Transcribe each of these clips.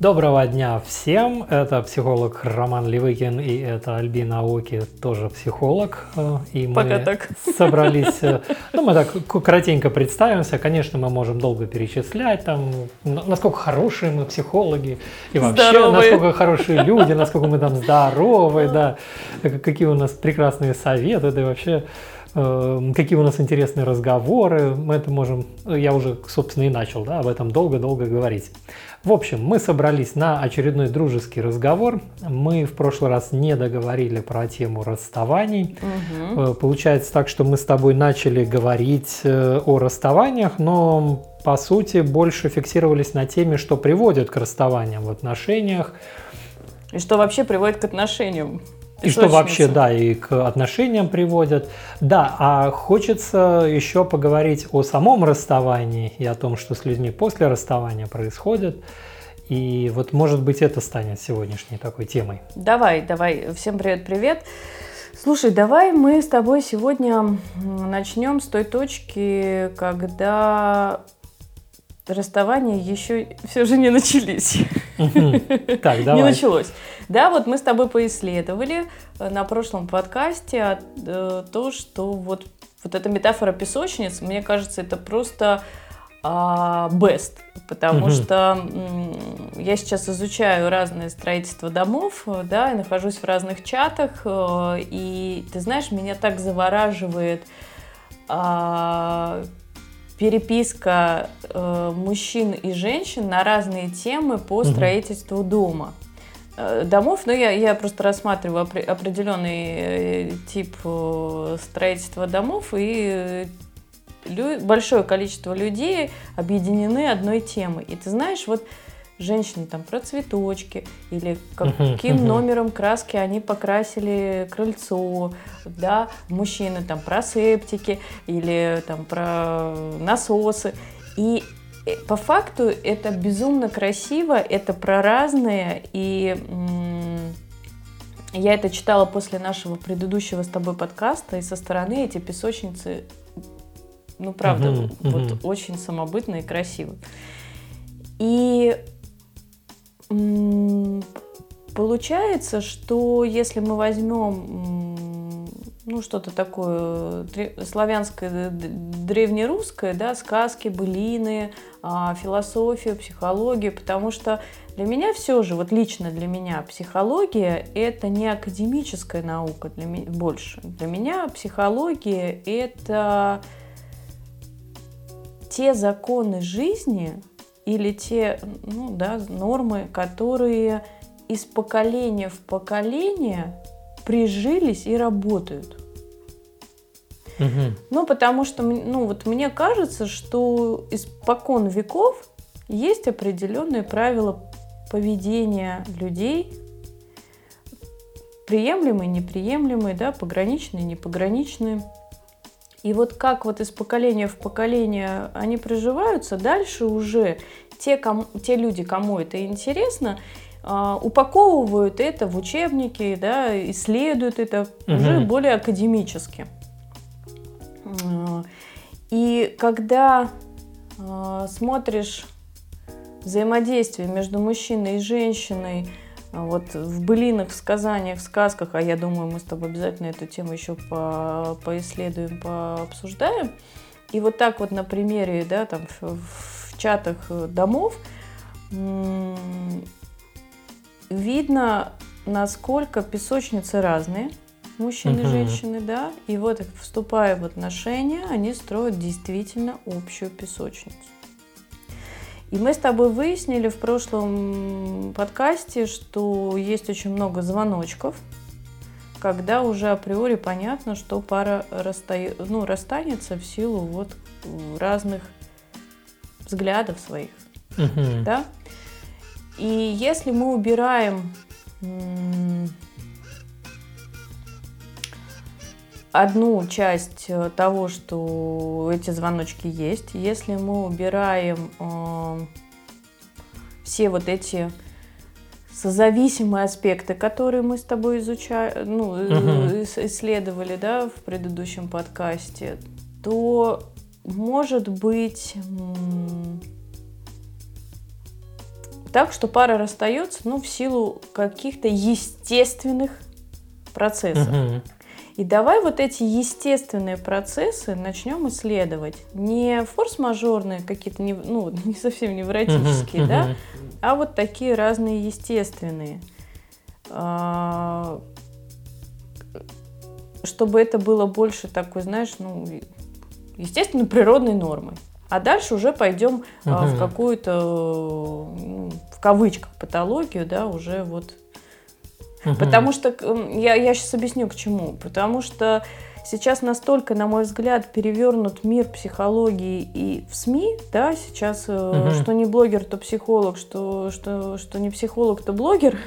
Доброго дня всем! Это психолог Роман Левыкин и это Альбина Оки, тоже психолог. Э, и мы Пока так. собрались, э, ну мы так кратенько представимся. Конечно, мы можем долго перечислять, там, насколько хорошие мы психологи и вообще, Здоровые. насколько хорошие люди, насколько мы там здоровые, да, какие у нас прекрасные советы, да и вообще какие у нас интересные разговоры. Мы это можем, я уже, собственно, и начал да, об этом долго-долго говорить. В общем, мы собрались на очередной дружеский разговор. Мы в прошлый раз не договорили про тему расставаний. Угу. Получается так, что мы с тобой начали говорить э, о расставаниях, но по сути больше фиксировались на теме, что приводит к расставаниям в отношениях. И что вообще приводит к отношениям. И что вообще, да, и к отношениям приводят. Да, а хочется еще поговорить о самом расставании и о том, что с людьми после расставания происходит. И вот, может быть, это станет сегодняшней такой темой. Давай, давай. Всем привет-привет. Слушай, давай мы с тобой сегодня начнем с той точки, когда расставания еще все же не начались. Так, давай. Не началось. Да, вот мы с тобой поисследовали э, на прошлом подкасте э, то, что вот, вот эта метафора песочниц, мне кажется, это просто а, best, потому угу. что я сейчас изучаю разные строительства домов, да, и нахожусь в разных чатах, э, и ты знаешь, меня так завораживает а, переписка э, мужчин и женщин на разные темы по строительству угу. дома э, домов, но я, я просто рассматриваю определенный э, тип э, строительства домов, и большое количество людей объединены одной темой. И ты знаешь, вот женщины там про цветочки или каким uh-huh, номером краски они покрасили крыльцо, да, мужчины там про септики или там про насосы. И э, по факту это безумно красиво, это про разное, и я это читала после нашего предыдущего с тобой подкаста, и со стороны эти песочницы, ну правда, uh-huh. вот очень самобытные и красивые. И Получается, что если мы возьмем ну, что-то такое славянское, древнерусское, да, сказки, былины, а, философию, психологию, потому что для меня все же, вот лично для меня, психология – это не академическая наука для меня, больше. Для меня психология – это те законы жизни, или те ну, да, нормы, которые из поколения в поколение прижились и работают. Угу. Ну, потому что, ну, вот мне кажется, что испокон веков есть определенные правила поведения людей, приемлемые, неприемлемые, да, пограничные, непограничные. И вот как вот из поколения в поколение они приживаются, дальше уже те, кому, те люди, кому это интересно, Uh, упаковывают это в учебники, да, исследуют это угу. уже более академически. Uh, и когда uh, смотришь взаимодействие между мужчиной и женщиной, вот в былинах, в сказаниях, в сказках, а я думаю, мы с тобой обязательно эту тему еще по, поисследуем, пообсуждаем. И вот так вот на примере, да, там в, в чатах домов видно, насколько песочницы разные, мужчины и женщины, да, и вот вступая в отношения, они строят действительно общую песочницу. И мы с тобой выяснили в прошлом подкасте, что есть очень много звоночков, когда уже априори понятно, что пара расста... ну, расстанется в силу вот разных взглядов своих. Угу. Да? И если мы убираем одну часть э, того, что эти звоночки есть. Если мы убираем э, все вот эти созависимые аспекты, которые мы с тобой изучали, ну, угу. исследовали, да, в предыдущем подкасте, то может быть так, что пара расстается, ну, в силу каких-то естественных процессов. Мгм. И давай вот эти естественные процессы начнем исследовать. Не форс-мажорные какие-то, не, ну, не совсем невротические, да, а вот такие разные естественные. А, Чтобы это было больше такой, знаешь, ну, естественно, природной нормой. А дальше уже пойдем а, в какую-то, ну, в кавычках, патологию, да, уже вот Мгм. Потому что, я, я сейчас объясню к чему. Потому что сейчас настолько, на мой взгляд, перевернут мир психологии и в СМИ, да, сейчас, Мгм. что не блогер, то психолог, что, что, что не психолог, то блогер.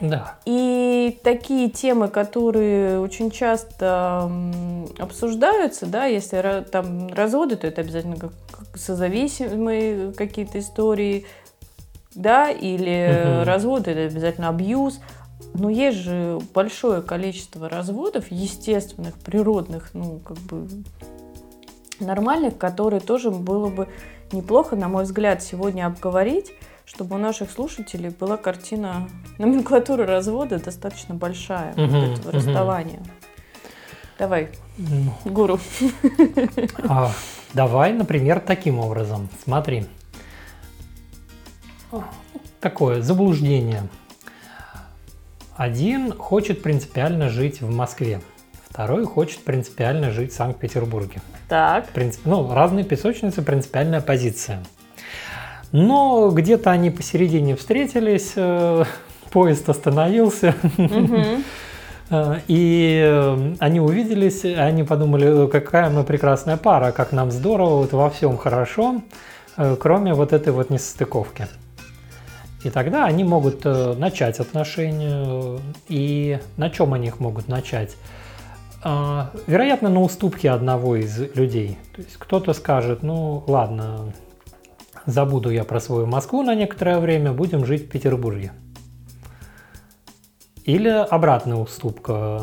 Да. И такие темы, которые очень часто обсуждаются, да, если там разводы, то это обязательно как, созависимые какие-то истории, да, или Мгм. разводы, это обязательно абьюз. Но есть же большое количество разводов, естественных, природных, ну, как бы нормальных, которые тоже было бы неплохо, на мой взгляд, сегодня обговорить, чтобы у наших слушателей была картина номенклатуры развода достаточно большая, вот Мгм, этого мгм. расставания. Давай, Ну, гуру. А, давай, например, таким образом. Смотри. Такое заблуждение. Один хочет принципиально жить в Москве, второй хочет принципиально жить в Санкт-Петербурге. Так, Принцип- ну, разные песочницы, принципиальная позиция. Но где-то они посередине встретились, э, поезд остановился, мгм. Э, И э, они увиделись, они подумали, «Э, какая мы прекрасная пара, как нам здорово, вот во всем хорошо, э, кроме вот этой вот несостыковки. И тогда они могут э, начать отношения. э, И на чем они их могут начать? А, Вероятно, на уступке одного из людей. То есть кто-то скажет, ну ладно, забуду я про свою Москву на некоторое время, будем жить в Петербурге. Или обратная уступка.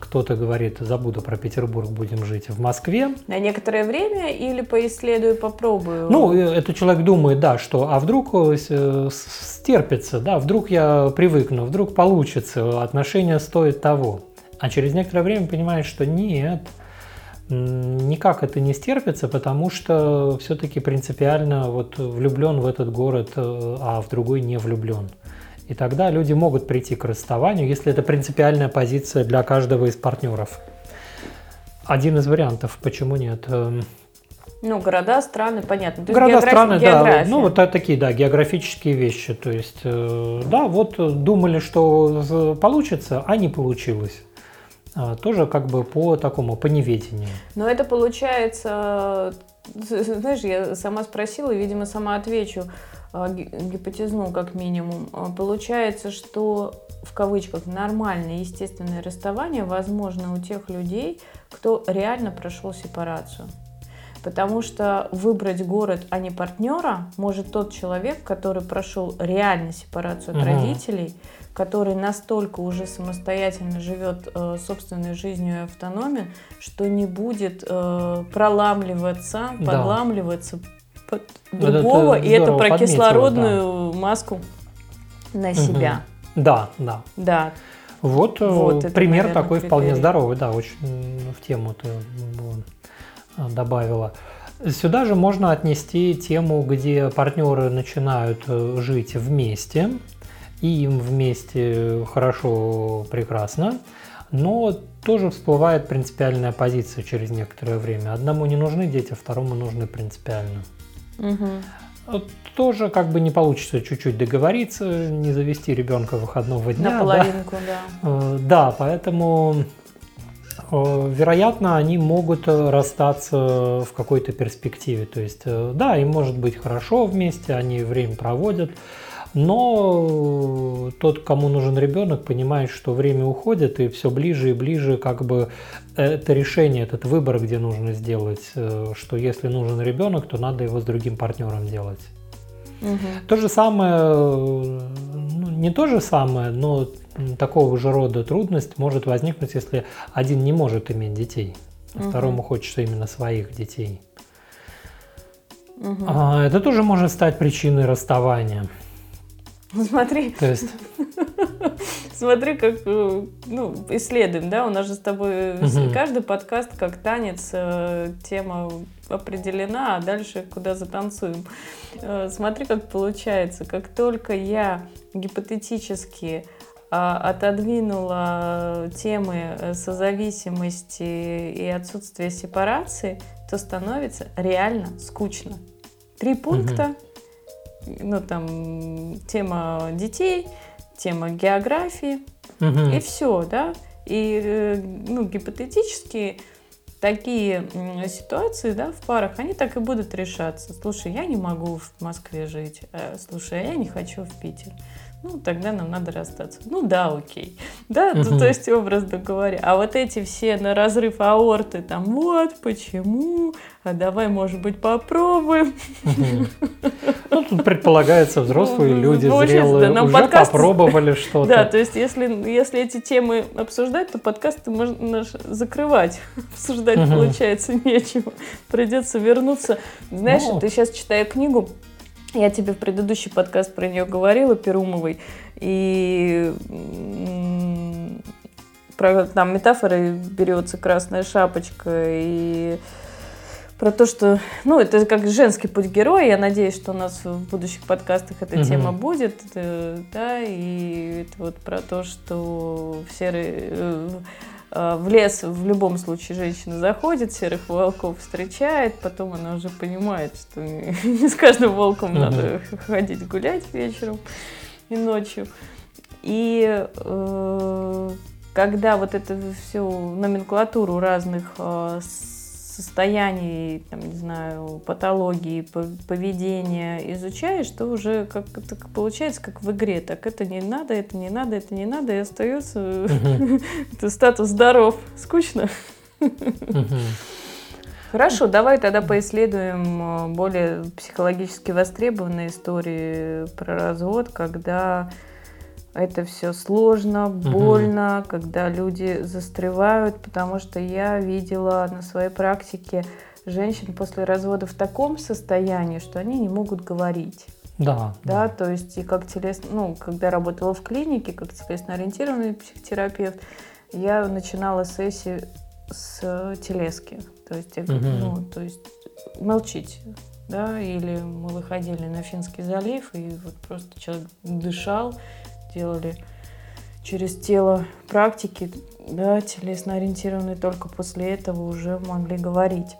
Кто-то говорит, забуду про Петербург, будем жить в Москве. на некоторое время или поисследую, попробую? Ну, э, этот человек думает, да, что, а вдруг э, э, стерпится, да, вдруг я привыкну, вдруг получится, отношения стоят того. А через некоторое время понимает, что нет, никак это не стерпится, потому что все-таки принципиально вот влюблен в этот город, а в другой не влюблен. И тогда люди могут прийти к расставанию, если это принципиальная позиция для каждого из партнеров. Один из вариантов, почему нет? Эм, Ну, города, страны, понятно. То Города, география- страны, да, география. ну вот та- такие, да, географические вещи. То есть, э, да, вот э, думали, что получится, а не получилось. А, Тоже как бы по такому, по неведению. Но это получается, знаешь, я сама спросила, и, видимо, сама отвечу, гипотезну как минимум. А, Получается, что в кавычках нормальное естественное расставание возможно у тех людей, кто реально прошел сепарацию. Потому что выбрать город, а не партнера, может тот человек, который прошел реально сепарацию от Мгм. родителей, который настолько уже самостоятельно живет э, собственной жизнью и автономен, что не будет э, проламливаться, Да. Под это другого, и это про кислородную маску на себя. Да, да. Да. Вот, э, Вот, это, пример наверное, такой вполне критерий. здоровый, да, очень в тему ты а, добавила. Сюда же можно отнести тему, где партнеры начинают э, жить вместе, и им вместе хорошо, прекрасно, но тоже всплывает принципиальная позиция через некоторое время. Одному не нужны дети, второму нужны принципиально. Вот Тоже как бы не получится чуть-чуть договориться, не завести ребенка выходного дня. На да. половинку, да. Э, Да, поэтому, э, вероятно, они могут расстаться в какой-то перспективе. То есть, да, им может быть хорошо вместе, они время проводят, но тот, кому нужен ребенок, понимает, что время уходит, и все ближе и ближе как бы это решение, этот выбор, где нужно сделать, э, что если нужен ребенок, то надо его с другим партнером делать. Мгм. То же самое, ну, не то же самое, но такого же рода трудность может возникнуть, если один не может иметь детей, а Мгм. второму хочется именно своих детей. А, Это тоже может стать причиной расставания. Смотри. То есть... Смотри, как э, ну, исследуем, да, у нас же с тобой угу. каждый подкаст как танец, э, тема определена, а дальше куда затанцуем. Э, смотри, как получается. Как только я гипотетически а, отодвинула темы созависимости и отсутствия сепарации, то становится реально скучно. Три пункта, угу. Ну там тема детей, тема географии, угу. и все, да. И э, ну, гипотетически такие ситуации, да, в парах, они так и будут решаться. Слушай, я не могу в Москве жить, э, слушай, а я не хочу в Питер ну, тогда нам надо расстаться. Ну да, окей. Да, угу. то есть образно говоря. А вот эти все на разрыв аорты, там, вот, почему, а давай, может быть, попробуем. Ну, тут предполагается, взрослые люди зрелые уже попробовали что-то. Да, то есть если, если эти темы обсуждать, то подкасты можно закрывать. Обсуждать, получается, нечего. Придется вернуться. Знаешь, ну, ты сейчас читаю книгу я тебе в предыдущий подкаст про нее говорила, Перумовой, и про там метафоры берется красная шапочка и про то, что, ну, это как женский путь героя. Я надеюсь, что у нас в будущих подкастах эта угу. тема будет, э, да, и это вот про то, что в серый э, в лес в любом случае женщина заходит, серых волков встречает, потом она уже понимает, что не с каждым волком надо ходить гулять вечером и ночью. И э, когда вот эту всю номенклатуру разных э, состояний, там, не знаю, патологии, поведения изучаешь, то уже как это получается, как в игре. Так это не надо, это не надо, это не надо, и остается статус здоров. Скучно? Хорошо, давай тогда поисследуем э, более психологически востребованные истории про развод, когда это все сложно, больно, угу. когда люди застревают, потому что я видела на своей практике женщин после развода в таком состоянии, что они не могут говорить. Да. Да, то есть и как телесно, ну, когда работала в клинике, как телесно-ориентированный психотерапевт, я начинала сессии с телески. То есть, угу. ну, то есть молчите, да, или мы выходили на Финский залив, и вот просто человек дышал, делали через тело практики, да, телесно ориентированные, только после этого уже могли говорить.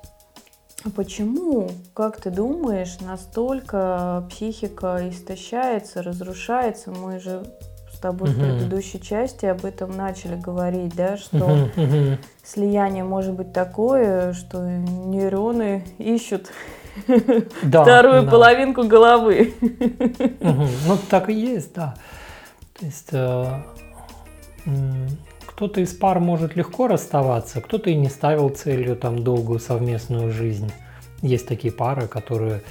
А почему, как ты думаешь, настолько психика истощается, разрушается? Мы же с тобой uh-huh. в предыдущей части об этом начали говорить, да, что uh-huh, uh-huh. слияние может быть такое, что нейроны ищут да, вторую да. половинку головы. Угу. Ну, так и есть, да. То есть э, кто-то из пар может легко расставаться, кто-то и не ставил целью там долгую совместную жизнь. Есть такие пары, которые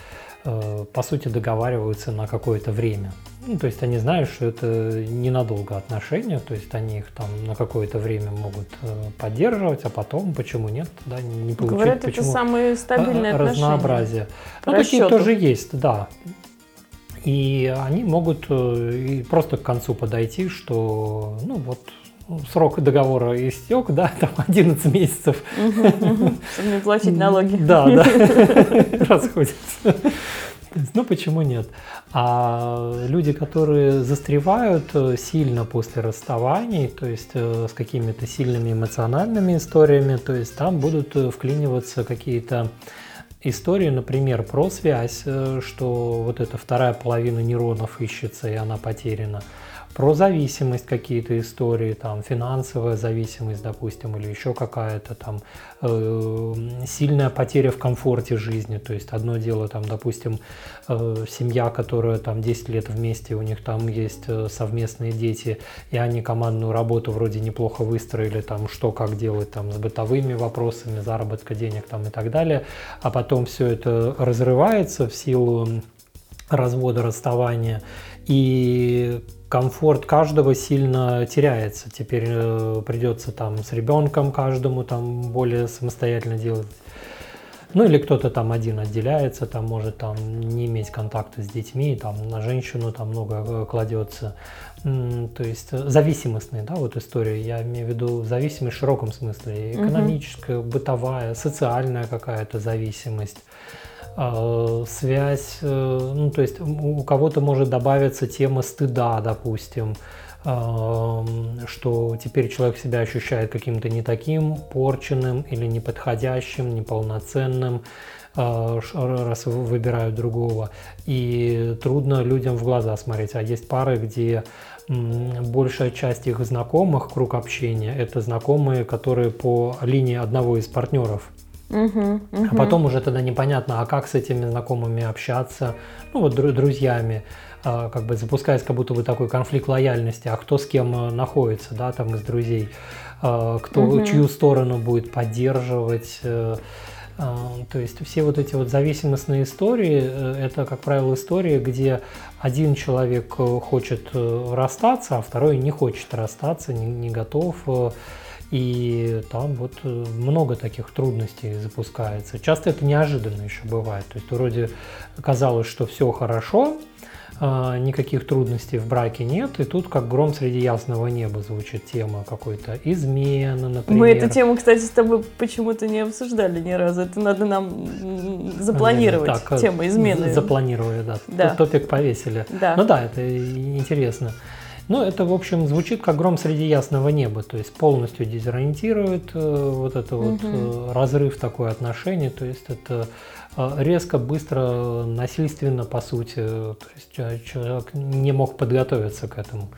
э, по сути договариваются на какое-то время. Ну, то есть они знают, что это ненадолго отношения, то есть они их там на какое-то время могут э, поддерживать, а потом почему нет, да, не получить. Говорят, почему это самые стабильные разнообразие. отношения. Ну, такие тоже есть, да. И они могут э, просто к концу подойти, что, ну вот, срок договора истек, да, там 11 месяцев. Чтобы не платить налоги. Да, да, расходятся. Ну, почему нет? А люди, которые застревают э, сильно после расставаний, то есть э, с какими-то сильными эмоциональными историями, то есть там будут вклиниваться какие-то истории, например, про связь, э, что вот эта вторая половина нейронов ищется и она потеряна про зависимость какие-то истории, там финансовая зависимость, допустим, или еще какая-то там э, сильная потеря в комфорте жизни. То есть одно дело, там, допустим, э, семья, которая там 10 лет вместе, у них там есть э, совместные дети, и они командную работу вроде неплохо выстроили, там, что как делать там с бытовыми вопросами, заработка денег там и так далее, а потом все это разрывается в силу развода, расставания, и комфорт каждого сильно теряется. Теперь э, придется там с ребенком каждому там более самостоятельно делать Ну или кто-то там один отделяется, там может там не иметь контакта с детьми, там на женщину там много э, кладется. То есть зависимостные, да, вот история. Я имею в виду зависимость в широком смысле. Экономическая, угу. бытовая, социальная какая-то зависимость связь, э, ну, то есть у кого-то может добавиться тема стыда, допустим, что теперь человек себя ощущает каким-то не таким порченным или неподходящим, неполноценным, раз выбирают другого. И трудно людям в глаза смотреть. А есть пары, где большая часть их знакомых, круг общения, это знакомые, которые по линии одного из партнеров. Угу, угу. А потом уже тогда непонятно, а как с этими знакомыми общаться, ну вот друзьями. А, как бы запускается как будто бы такой конфликт лояльности, а кто с кем э, находится, да, там из друзей, а, кто угу. чью сторону будет поддерживать. Э, а, то есть все вот эти вот зависимостные истории, э, это, как правило, истории, где один человек хочет расстаться, а второй не хочет расстаться, не, не готов. И там вот много таких трудностей запускается. Часто это неожиданно еще бывает. То есть вроде казалось, что все хорошо, а, никаких трудностей в браке нет, и тут как гром среди ясного неба звучит тема какой-то измена, например. Мы эту тему, кстати, с тобой почему-то не обсуждали ни разу. Это надо нам запланировать, так, тема измены. Запланировали, да. да. Топик повесили. Да. Ну да, это интересно. Ну, это, в общем, звучит как гром среди ясного неба, то есть полностью дезориентирует э, вот это вот угу. разрыв такой отношений, то есть это э, резко, быстро, насильственно, по сути, то есть человек не мог подготовиться к этому.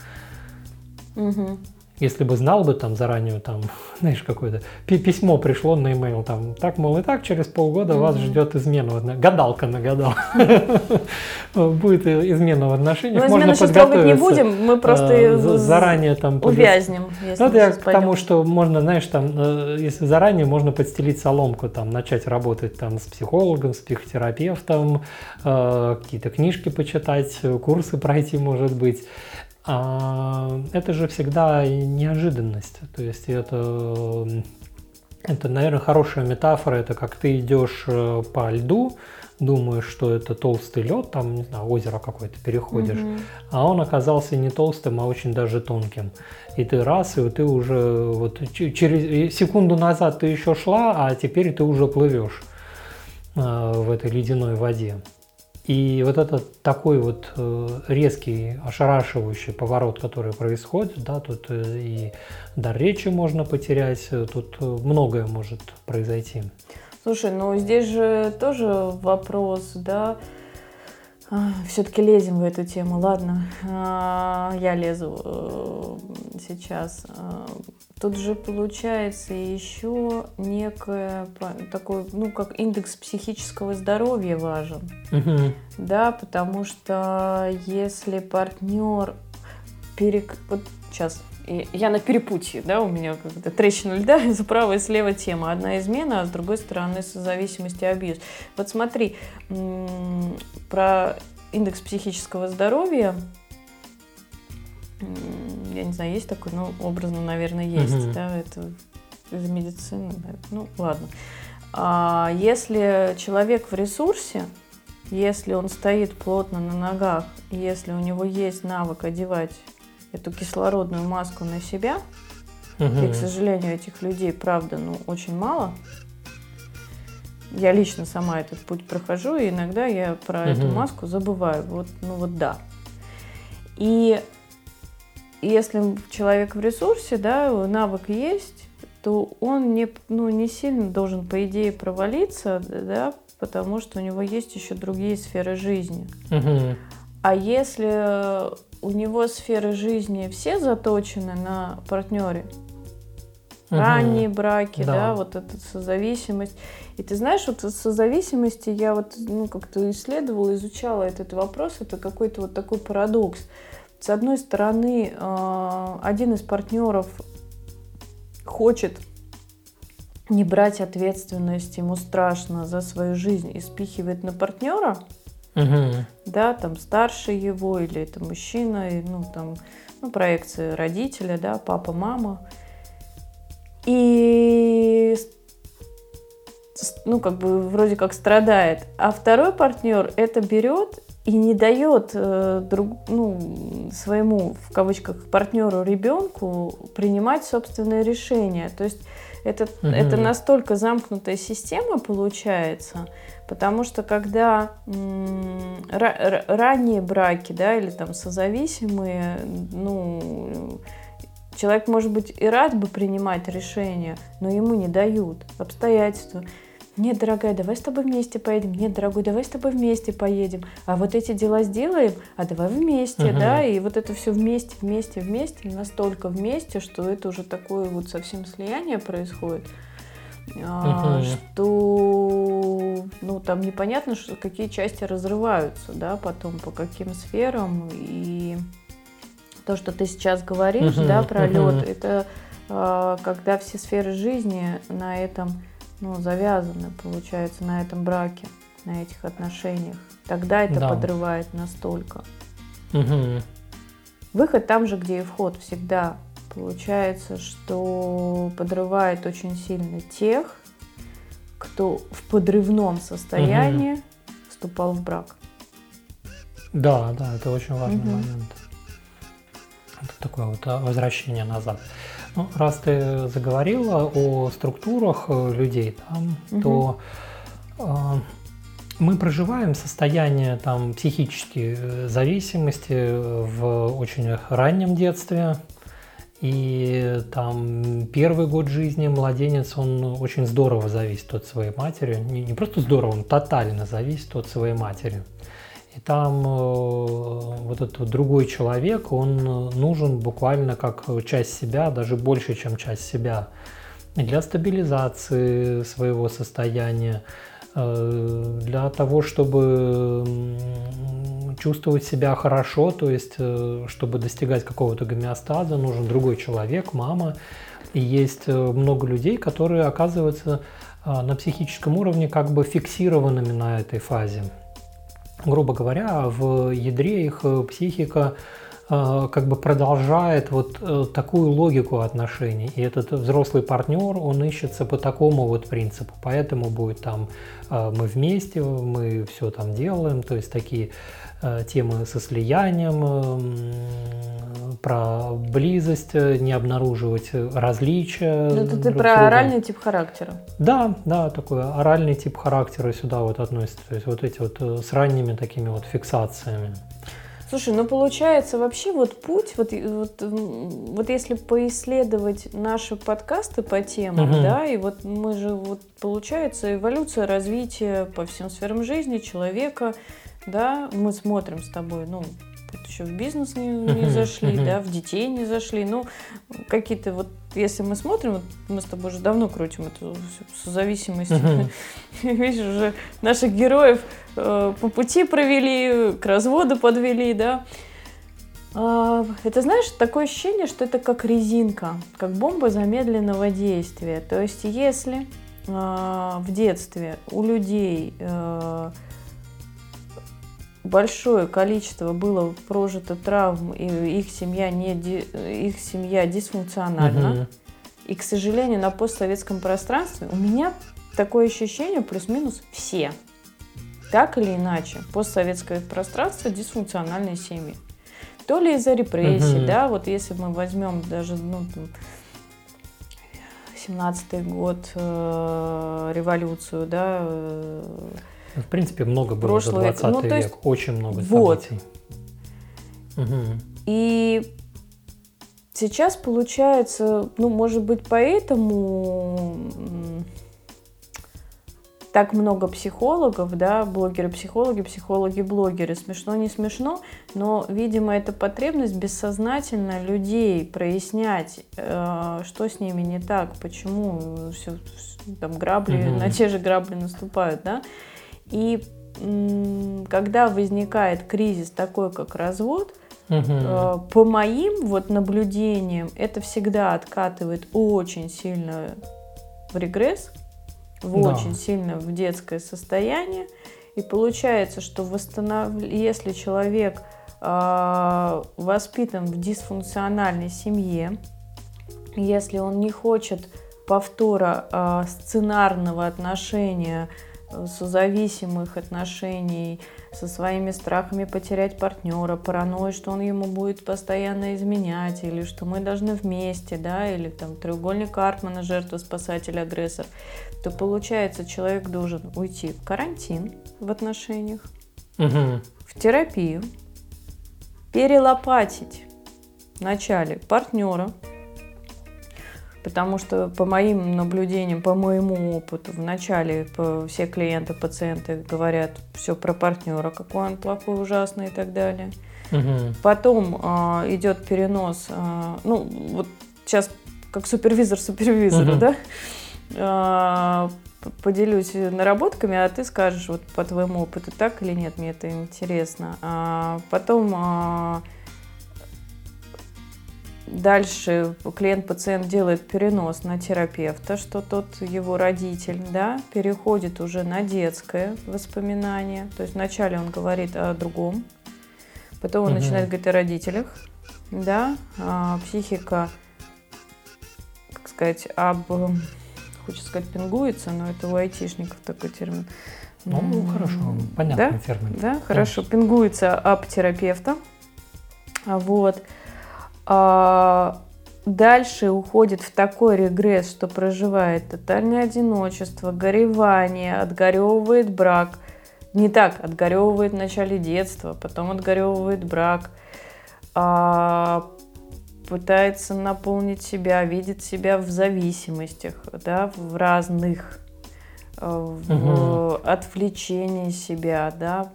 Угу. Если бы знал бы там заранее, там, знаешь, какое-то письмо пришло на e-mail, там, так, мол, и так, через полгода mm-hmm. вас ждет измена. Гадалка нагадал. Будет измена в отношениях. Но измену сейчас трогать не будем, мы просто э, заранее там увязнем. Ну, я к тому, что можно, знаешь, там, э, если заранее можно подстелить соломку, там, начать работать там с психологом, с психотерапевтом, э, какие-то книжки почитать, курсы пройти, может быть. А это же всегда неожиданность. То есть это, это, наверное, хорошая метафора. Это как ты идешь э, по льду, думаешь, что это толстый лед, там, не знаю, озеро какое-то переходишь, угу. а он оказался не толстым, а очень даже тонким. И ты раз, и ты уже вот через секунду назад ты еще шла, а теперь ты уже плывешь э, в этой ледяной воде. И вот этот такой вот э, резкий, ошарашивающий поворот, который происходит, да, тут э, и дар речи можно потерять, э, тут многое может произойти. Слушай, ну здесь же тоже вопрос, да, все-таки лезем в эту тему, ладно, а, я лезу сейчас. Тут же получается еще некое такой, ну, как индекс психического здоровья важен. Угу. Да, потому что если партнер перек... Вот сейчас, я на перепутье, да, у меня как-то трещина льда, справа и слева тема. Одна измена, а с другой стороны созависимость и абьюз. Вот смотри, про индекс психического здоровья я не знаю, есть такой, ну, образно, наверное, есть, угу. да, это из медицины, ну, ладно. А если человек в ресурсе, если он стоит плотно на ногах, если у него есть навык одевать эту кислородную маску на себя, угу. и, к сожалению, этих людей, правда, ну, очень мало, я лично сама этот путь прохожу, и иногда я про угу. эту маску забываю. Вот, ну вот да. И если человек в ресурсе, да, навык есть, то он не, ну, не сильно должен, по идее, провалиться, да, потому что у него есть еще другие сферы жизни. Угу. А если у него сферы жизни все заточены на партнере, угу. ранние браки, да. да, вот эта созависимость. И ты знаешь, вот созависимости я вот ну, как-то исследовала, изучала этот вопрос, это какой-то вот такой парадокс. С одной стороны, э, один из партнеров хочет не брать ответственность, ему страшно за свою жизнь и спихивает на партнера, угу. да, там старше его или это мужчина, и, ну там, ну проекции родителя, да, папа, мама. И ну, как бы вроде как страдает, а второй партнер это берет и не дает э, друг, ну, своему, в кавычках, партнеру, ребенку принимать собственные решения. То есть это, угу. это настолько замкнутая система получается, потому что когда м, ранние браки, да, или там созависимые, ну, человек, может быть, и рад бы принимать решения, но ему не дают обстоятельства. Нет, дорогая, давай с тобой вместе поедем. Нет, дорогой, давай с тобой вместе поедем. А вот эти дела сделаем, а давай вместе, uh-huh. да, и вот это все вместе, вместе, вместе, настолько вместе, что это уже такое вот совсем слияние происходит, uh-huh. что, ну, там непонятно, что, какие части разрываются, да, потом по каким сферам, и то, что ты сейчас говоришь, uh-huh. да, про uh-huh. лед, это а, когда все сферы жизни на этом ну, завязаны, получается, на этом браке, на этих отношениях. Тогда это да. подрывает настолько. Угу. Выход там же, где и вход всегда. Получается, что подрывает очень сильно тех, кто в подрывном состоянии угу. вступал в брак. Да, да, это очень важный угу. момент. Это такое вот а, возвращение назад. Ну, раз ты заговорила о структурах э, людей, там, угу. то э, мы проживаем состояние там, психической э, зависимости в очень раннем детстве. И там первый год жизни младенец, он очень здорово зависит от своей матери. Не, не просто здорово, он тотально зависит от своей матери. И там э, вот этот другой человек, он нужен буквально как часть себя, даже больше, чем часть себя, для стабилизации своего состояния, э, для того, чтобы чувствовать себя хорошо, то есть э, чтобы достигать какого-то гомеостаза, нужен другой человек, мама. И есть много людей, которые оказываются на психическом уровне как бы фиксированными на этой фазе грубо говоря, в ядре их э, психика э, как бы продолжает вот э, такую логику отношений. И этот взрослый партнер, он ищется по такому вот принципу. Поэтому будет там мы вместе, мы все там делаем, то есть такие темы со слиянием, про близость, не обнаруживать различия. Ну, это ты про друга. оральный тип характера. Да, да, такой оральный тип характера сюда вот относится. То есть вот эти вот э, с ранними такими вот фиксациями. Слушай, ну получается вообще вот путь, вот, вот, вот если поисследовать наши подкасты по темам, угу. да, и вот мы же вот получается эволюция развития по всем сферам жизни человека, да, мы смотрим с тобой, ну, вот еще в бизнес не, не зашли, да, в детей не зашли. Ну, какие-то вот, если мы смотрим, вот мы с тобой уже давно крутим эту зависимость. Видишь, уже наших героев э, по пути провели, к разводу подвели, да. А, это, знаешь, такое ощущение, что это как резинка, как бомба замедленного действия. То есть, если а, в детстве у людей э, большое количество было прожито травм, и их семья, не, их семья дисфункциональна. Угу. И, к сожалению, на постсоветском пространстве у меня такое ощущение плюс-минус все. Так или иначе, постсоветское пространство дисфункциональные семьи. То ли из-за репрессий, угу. да, вот если мы возьмем даже, ну, 17-й год, э, революцию, да, э, в принципе, много было Прошлый, за 20 ну, век, есть, очень много вот. событий. Угу. И сейчас получается, ну, может быть, поэтому так много психологов, да, блогеры-психологи, психологи-блогеры. Смешно, не смешно, но, видимо, это потребность бессознательно людей прояснять, э, что с ними не так, почему все, там грабли, угу. на те же грабли наступают, да. И когда возникает кризис такой, как развод, угу. по моим вот наблюдениям, это всегда откатывает очень сильно в регресс, в да. очень сильно в детское состояние. И получается, что восстанов... если человек э, воспитан в дисфункциональной семье, если он не хочет повтора а, сценарного отношения, э, созависимых отношений, со своими страхами потерять партнера, паранойей, что он ему будет постоянно изменять, или что мы должны вместе, да, или там треугольник Карпмана, жертва, спасатель, агрессор, то получается человек должен уйти в карантин в отношениях, Мгм. в терапию, перелопатить вначале партнера, потому что по моим наблюдениям, по моему опыту, вначале все клиенты, пациенты говорят все про партнера, какой он плохой, ужасный и так далее. Мгм. Потом а, идет перенос, а, ну вот сейчас как супервизор супервизору, Мгм. да, п- поделюсь наработками, а ты скажешь вот по твоему опыту так или нет, мне это интересно. А, потом дальше клиент-пациент делает перенос на терапевта, что тот его родитель, да, переходит уже на детское воспоминание. То есть вначале он говорит о другом, потом он Мгм. начинает говорить о родителях, да, а психика, как сказать, об, хочется сказать, пингуется, но это у айтишников такой термин. Ну, М, хорошо, понятный да? термин. Да, хорошо. Пингуется об терапевта. Вот. А, Дальше уходит в такой регресс, что проживает тотальное одиночество, горевание, отгоревывает брак. Не так, отгоревывает в начале детства, потом отгоревывает брак, а, пытается наполнить себя, видит себя в зависимостях, да, в разных, в Мгм. отвлечении себя, да,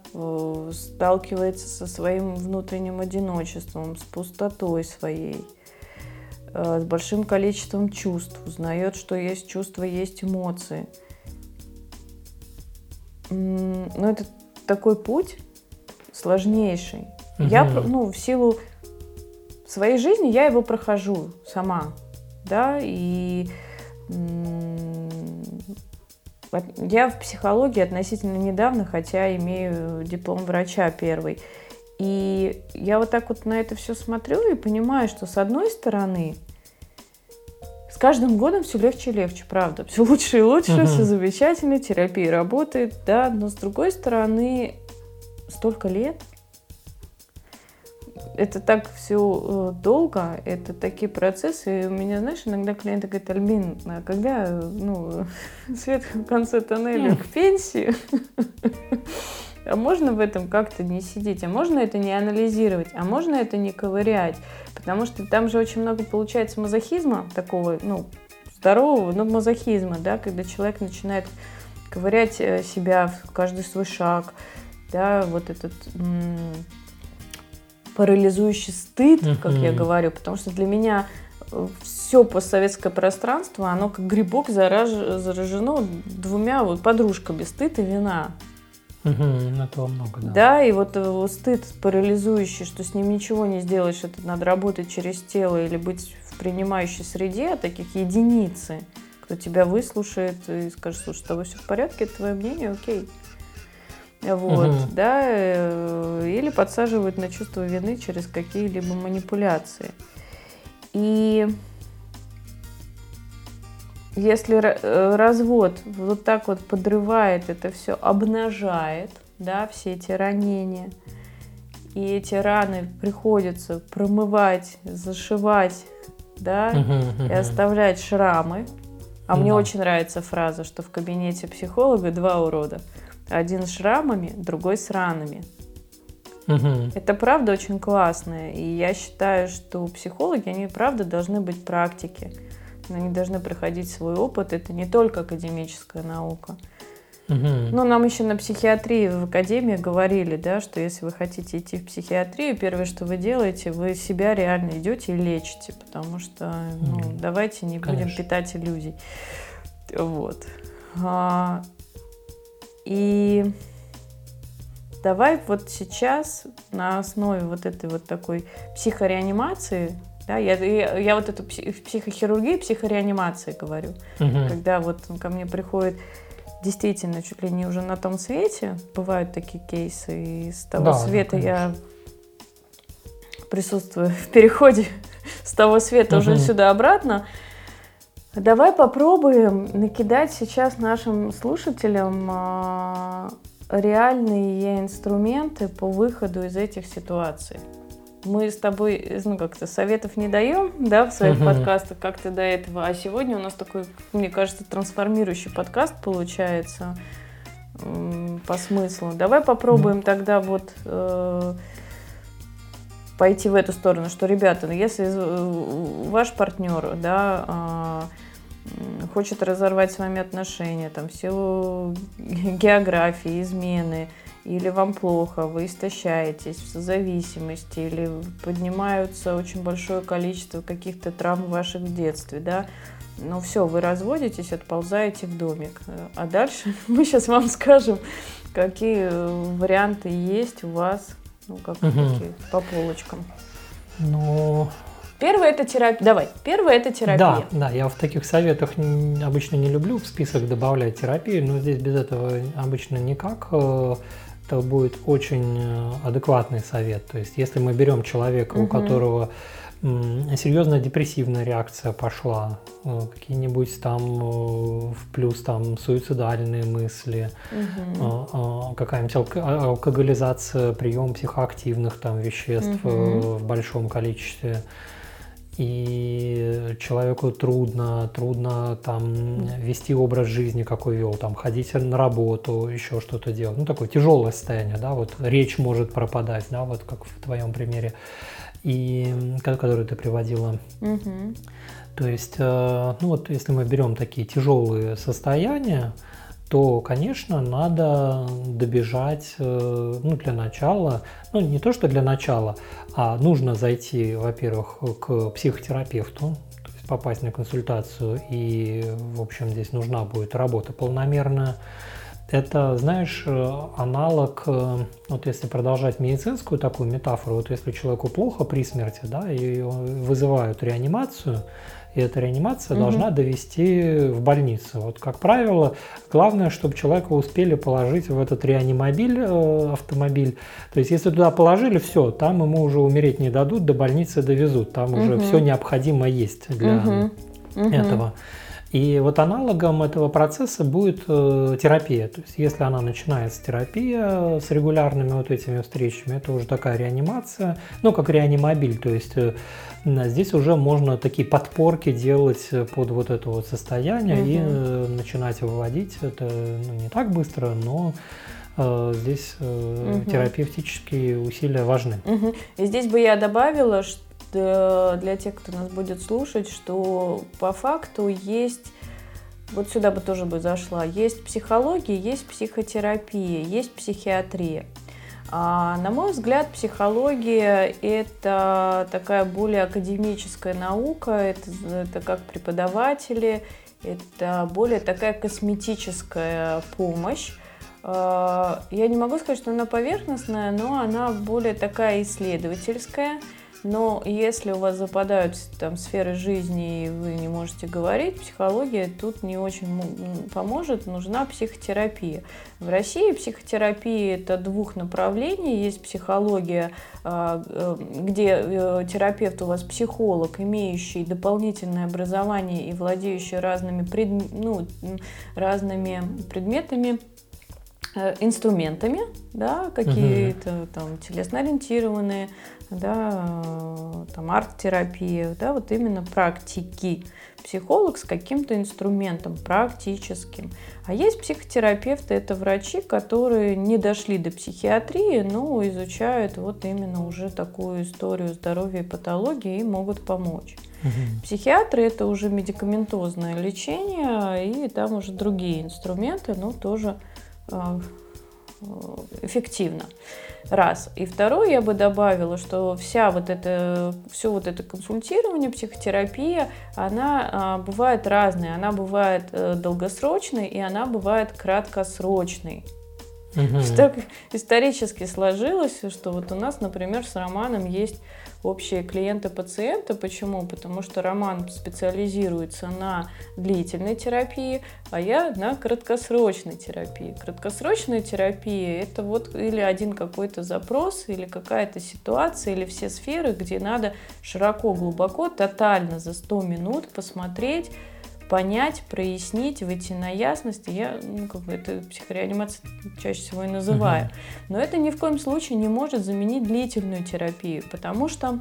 сталкивается со своим внутренним одиночеством, с пустотой своей, э, с большим количеством чувств, узнает, что есть чувства, есть эмоции. М, Ну, это такой путь сложнейший. Я, Мгм. про- ну, в силу своей жизни я его прохожу сама, да, и я в психологии относительно недавно, хотя имею диплом врача первый. И я вот так вот на это все смотрю и понимаю, что с одной стороны, с каждым годом все легче и легче, правда. Все лучше и лучше, Мгм. все замечательно, терапия работает, да, но с другой стороны, столько лет, это так все долго, это такие процессы. И у меня, знаешь, иногда клиенты говорят, Альбин, а когда э, ну, свет в конце тоннеля к пенсии? А можно в этом как-то не сидеть? А можно это не анализировать? А можно это не ковырять? Потому что там же очень много получается мазохизма такого, ну, здорового, но мазохизма, да, когда человек начинает ковырять э, себя в каждый свой шаг, да, вот этот м, парализующий стыд, как я говорю, потому что для меня все постсоветское пространство, оно как грибок зараж- заражено двумя вот подружками стыд и вина. Мгм. Это во много, да. Да, и вот э, вот стыд парализующий, что с ним ничего не сделаешь, это надо работать через тело или быть в принимающей среде, а таких единицы, кто тебя выслушает и скажет, слушай, с тобой все в порядке, это твое мнение, окей. Вот, Мгм. да, э, или подсаживают на чувство вины через какие-либо манипуляции. И если э, развод вот так вот подрывает это все, обнажает, да, все эти ранения, и эти раны приходится промывать, зашивать, да, и оставлять шрамы. А мне Да. очень нравится фраза, что в кабинете психолога два урода. Один с шрамами, другой с ранами. Мгм. Это правда очень классно. И я считаю, что психологи, они правда должны быть практики. Они должны проходить свой опыт. Это не только академическая наука. Мгм. Ну, нам еще на психиатрии в академии говорили, да, что если вы хотите идти в психиатрию, первое, что вы делаете, вы себя реально идете и лечите, потому что, ну, Мгм. давайте не будем Конечно. питать иллюзий. Вот. А, и давай вот сейчас на основе вот этой вот такой психореанимации, да, я, я, я вот эту пси- психохирургию, психореанимации говорю, Мгм. когда вот ко мне приходит действительно чуть ли не уже на том свете, бывают такие кейсы, и с того Да, да, света я конечно. присутствую в переходе с того света уже Мгм. сюда обратно. Давай попробуем накидать сейчас нашим слушателям а, реальные инструменты по выходу из этих ситуаций. Мы с тобой, ну, как-то советов не даем, да, в своих подкастах, как то до этого. А сегодня у нас такой, мне кажется, трансформирующий подкаст получается по смыслу. Давай попробуем тогда вот э, пойти в эту сторону, что, ребята, ну, если э, ваш партнер, да, э, хочет разорвать с вами отношения, там, в силу географии, измены, или вам плохо, вы истощаетесь в зависимости, или поднимаются очень большое количество каких-то травм в ваших в детстве, да, ну все, вы разводитесь, отползаете в домик. А дальше мы сейчас вам скажем, какие варианты есть у вас, ну как угу. такие, по полочкам. Ну, Первое это терапия. Давай. Первое это терапия. Да, да. Я в таких советах обычно не люблю в список добавлять терапию, но здесь без этого обычно никак. Э, это будет очень э, адекватный совет. То есть, если мы берем человека, угу. у которого серьезная депрессивная реакция пошла, э, какие-нибудь там в плюс там суицидальные мысли, угу. какая-нибудь а, алкоголизация, прием психоактивных там веществ угу. в большом количестве и человеку трудно, трудно там вести образ жизни, какой вел, там ходить на работу, еще что-то делать. Ну, такое тяжелое состояние, да, вот речь может пропадать, да, вот как в твоем примере, и который ты приводила. Угу. То есть, э, ну вот если мы берем такие тяжелые состояния, то, конечно, надо добежать, э, ну, для начала, ну, не то, что для начала, а нужно зайти, во-первых, к психотерапевту, то есть попасть на консультацию, и, в общем, здесь нужна будет работа полномерная. Это, знаешь, аналог, э, вот если продолжать медицинскую такую метафору, вот если человеку плохо при смерти, да, и вызывают реанимацию, и эта реанимация угу. должна довести в больницу. Вот, как правило, главное, чтобы человека успели положить в этот реанимобиль, э, автомобиль. То есть, если туда положили, все, там ему уже умереть не дадут, до больницы довезут. Там угу. уже все необходимо есть для угу. этого. И вот аналогом этого процесса будет э, терапия. То есть если она начинается терапия с регулярными вот этими встречами, это уже такая реанимация, ну как реанимобиль. То есть э, здесь уже можно такие подпорки делать под вот это вот состояние угу. и э, начинать выводить. Это ну, не так быстро, но э, здесь э, угу. терапевтические усилия важны. Угу. И здесь бы я добавила, что для тех, кто нас будет слушать, что по факту есть вот сюда бы тоже бы зашла. Есть психология, есть психотерапия, есть психиатрия. А, на мой взгляд, психология – это такая более академическая наука, это, это как преподаватели, это более такая косметическая помощь. А, я не могу сказать, что она поверхностная, но она более такая исследовательская – но если у вас западают там сферы жизни и вы не можете говорить, психология тут не очень поможет, нужна психотерапия. В России психотерапия это двух направлений. Есть психология, а, э, где э, терапевт у вас психолог, имеющий дополнительное образование и владеющий разными, пред, ну, разными предметами инструментами, да, какие-то uh-huh. там телесно-ориентированные, да, э, там арт-терапия, да, вот именно практики. Психолог с каким-то инструментом практическим. А есть психотерапевты, это врачи, которые не дошли до психиатрии, но изучают вот именно уже такую историю здоровья и патологии и могут помочь. Угу. Психиатры это уже медикаментозное лечение, и там уже другие инструменты, но тоже э, эффективно. Раз. И второе, я бы добавила, что вся вот это, все вот это консультирование, психотерапия, она а, бывает разная. Она бывает а, долгосрочной и она бывает краткосрочной. Угу. Так исторически сложилось, что вот у нас, например, с Романом есть общие клиенты пациента. Почему? Потому что Роман специализируется на длительной терапии, а я на краткосрочной терапии. Краткосрочная терапия – это вот или один какой-то запрос, или какая-то ситуация, или все сферы, где надо широко, глубоко, тотально за 100 минут посмотреть, понять, прояснить, выйти на ясность. Я, ну, как бы это психореанимация чаще всего и называю. Угу. Но это ни в коем случае не может заменить длительную терапию, потому что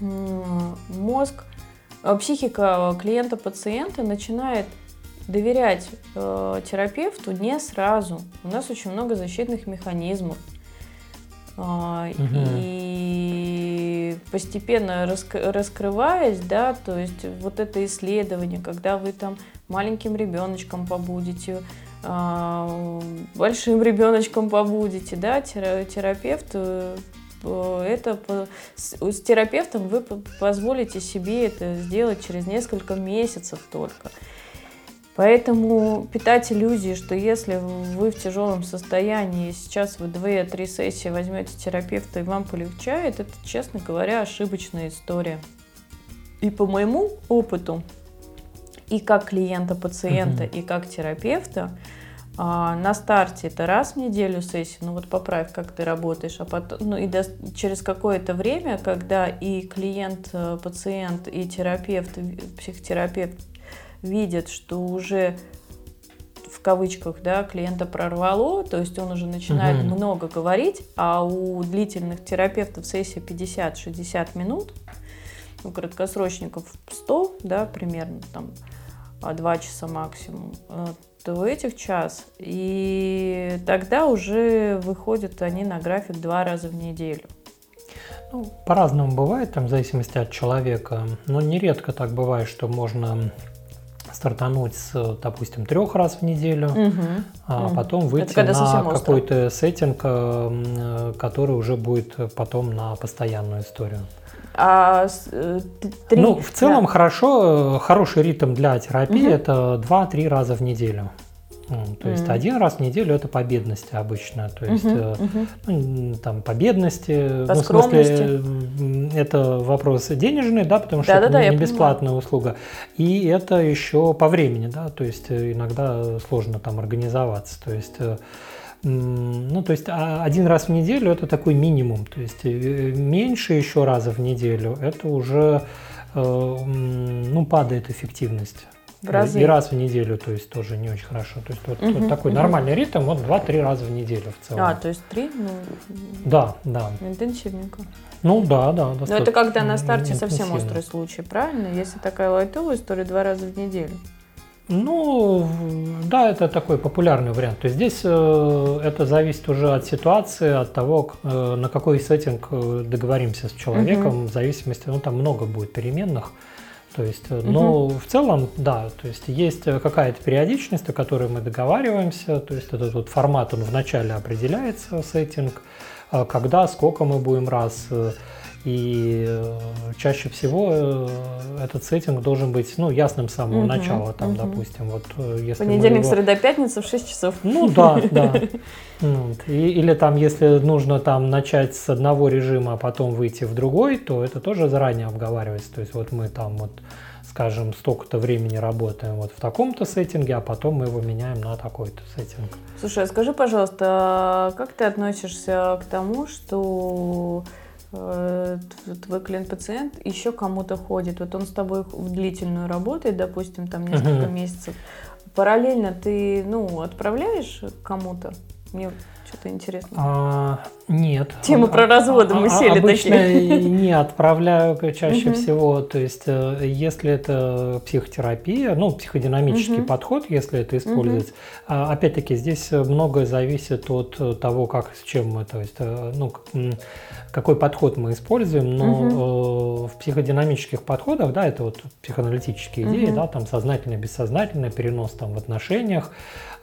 мозг, э, психика клиента-пациента начинает доверять э, терапевту не сразу. У нас очень много защитных механизмов. Угу. И постепенно раск- раскрываясь, да, то есть вот это исследование, когда вы там маленьким ребеночком побудете, э, большим ребеночком побудете, да, терапевт э, это с терапевтом вы позволите себе это сделать через несколько месяцев только. Поэтому питать иллюзии, что если вы в тяжелом состоянии, сейчас вы 2-3 сессии возьмете терапевта и вам полегчает, это, честно говоря, ошибочная история. И по моему опыту, и как клиента-пациента, угу. и как терапевта, а, на старте это раз в неделю сессия, ну вот поправь, как ты работаешь, а потом, ну и до, через какое-то время, когда и клиент, э, пациент, и терапевт, психотерапевт видят, что уже в кавычках, да, клиента прорвало, то есть он уже начинает угу. много говорить, а у длительных терапевтов сессия 50-60 минут, у краткосрочников 100, да, примерно там 2 а, часа максимум, э, то этих час. И тогда уже выходят они на график два раза в неделю. Ну, по-разному бывает, там, в зависимости от человека. Но нередко так бывает, что можно стартануть с, допустим, трех раз в неделю, угу. а потом выйти на какой-то сеттинг, э, который уже будет потом на постоянную историю. А, э, три... Ну, в целом да. хорошо, хороший ритм для терапии угу. это 2-3 раза в неделю. То есть mm. один раз в неделю это по бедности обычно. То есть uh-huh, uh-huh. Ну, там по бедности, по ну, в смысле, это вопрос денежный, да, потому что да, это да, не бесплатная понимаю. услуга. И это еще по времени, да, то есть э, иногда сложно там организоваться. То есть э, ну, то есть а, один раз в неделю это такой минимум. То есть меньше еще раза в неделю это уже ну, падает эффективность. В разы. И раз в неделю, то есть тоже не очень хорошо. То есть вот, угу, вот такой угу. нормальный ритм, вот 2-3 раза в неделю в целом. А, то есть 3? Ну, да, да. Интенсивненько. Ну да, да. Но это когда на старте совсем острый случай, правильно? Если такая лайтовая история, два раза в неделю. Ну, да, это такой популярный вариант. То есть здесь э, это зависит уже от ситуации, от того, э, на какой сеттинг э, договоримся с человеком, угу. в зависимости, ну там много будет переменных. То есть, угу. но в целом, да, то есть есть какая-то периодичность, о которой мы договариваемся, то есть этот вот формат, он вначале определяется, сеттинг, а когда, сколько мы будем раз, э, и э, чаще всего э, этот сеттинг должен быть ну, ясным с самого угу, начала. Там, угу. допустим, вот если. Понедельник, его... среда, пятница в 6 часов. Ну да, да. И, или там, если нужно там начать с одного режима, а потом выйти в другой, то это тоже заранее обговаривается. То есть вот мы там вот скажем, столько-то времени работаем вот в таком-то сеттинге, а потом мы его меняем на такой-то сеттинг. Слушай, а скажи, пожалуйста, а как ты относишься к тому, что э, твой клиент-пациент еще кому-то ходит, вот он с тобой в длительную работает, допустим, там несколько uh-huh. месяцев, параллельно ты, ну, отправляешь кому-то? Мне что-то интересно. А, нет. Тему про разводы мы а, сели обычно такие. не отправляю чаще всего. То есть, э, если это психотерапия, ну, психодинамический подход, если это использовать, а, опять-таки, здесь многое зависит от того, как, с чем мы, то есть, э, ну, какой подход мы используем, но в психодинамических подходах, да, это вот психоаналитические идеи, да, там сознательное, бессознательное, перенос там в отношениях,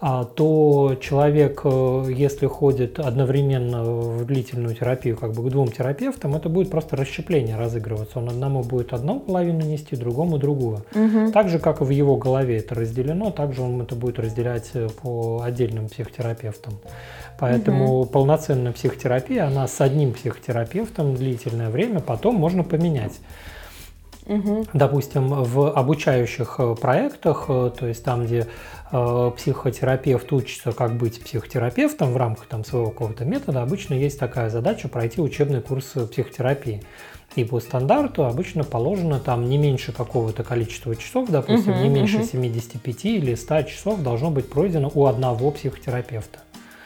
а, то человек, э, если ходит одновременно в длительную терапию как бы к двум терапевтам, это будет просто расщепление разыгрываться. Он одному будет одну половину нести, другому другую. Угу. Так же, как и в его голове это разделено, также он это будет разделять э, по отдельным психотерапевтам. Поэтому угу. полноценная психотерапия, она с одним психотерапевтом длительное время, потом можно поменять. Угу. Допустим, в обучающих э, проектах, то есть там, где Э, психотерапевт учится, как быть психотерапевтом в рамках там, своего какого-то метода, обычно есть такая задача пройти учебный курс психотерапии. И по стандарту обычно положено там не меньше какого-то количества часов, допустим, Мгм, не меньше мгм. 75 или 100 часов должно быть пройдено у одного психотерапевта.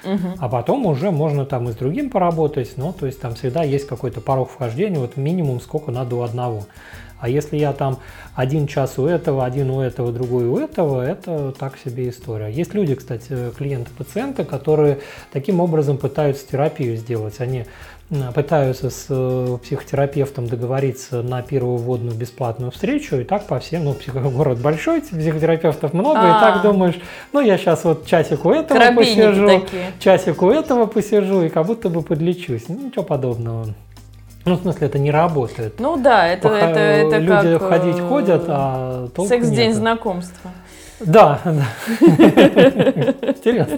Мгм. А потом уже можно там и с другим поработать, но то есть там всегда есть какой-то порог вхождения, вот минимум сколько надо у одного. А если я там один час у этого, один у этого, другой у этого, это так себе история. Есть люди, кстати, клиенты-пациенты, которые таким образом пытаются терапию сделать. Они пытаются с э, психотерапевтом договориться на первую вводную бесплатную встречу, и так по всем, ну, город большой, психотерапевтов много, и А. так думаешь, ну, я сейчас вот часик у этого Коробейники посижу, такие. часик у этого посижу и как будто бы подлечусь. Ну, Ничего подобного. Ну, в смысле, это не работает. Ну да, это, Пока это, это люди как... ходить э, ходят, а толку Секс-день знакомства. Да, да. Интересно.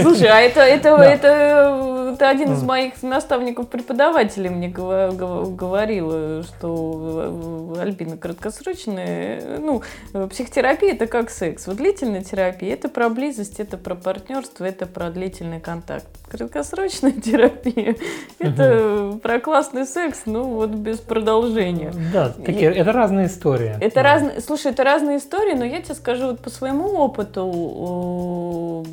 Слушай, а это, это, Да. это, это один из моих наставников-преподавателей мне говорил, что Альбина краткосрочная, ну, психотерапия это как секс. Вот длительная терапия это про близость, это про партнерство, это про длительный контакт. Краткосрочная терапия это про классный секс, ну вот без продолжения. Да, такие, это разные истории. Это Да. разные, слушай, это разные истории, но я тебе скажу вот по своему опыту,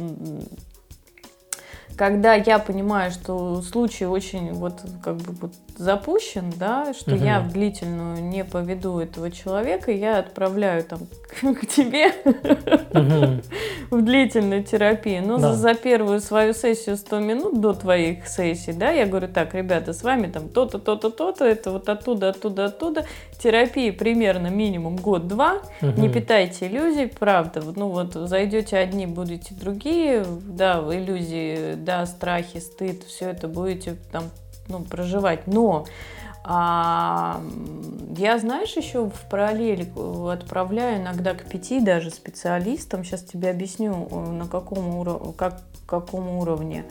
когда я понимаю, что случай очень вот как бы вот запущен, да, что Мгм. я в длительную не поведу этого человека, я отправляю там к тебе Мгм. в длительную терапию. Но Да. за, за первую свою сессию 100 минут до твоих сессий, да, я говорю, так, ребята, с вами там то-то, то-то, то-то, это вот оттуда, оттуда, оттуда. Терапии примерно минимум год-два. Не Мгм. питайте иллюзий, правда. Ну вот зайдете одни, будете другие, да, иллюзии, да, страхи, стыд, все это будете там ну, проживать. Но а, я, знаешь, еще в параллель э, отправляю иногда к пяти даже специалистам. Сейчас тебе объясню, э, на каком, уро- как, каком уровне.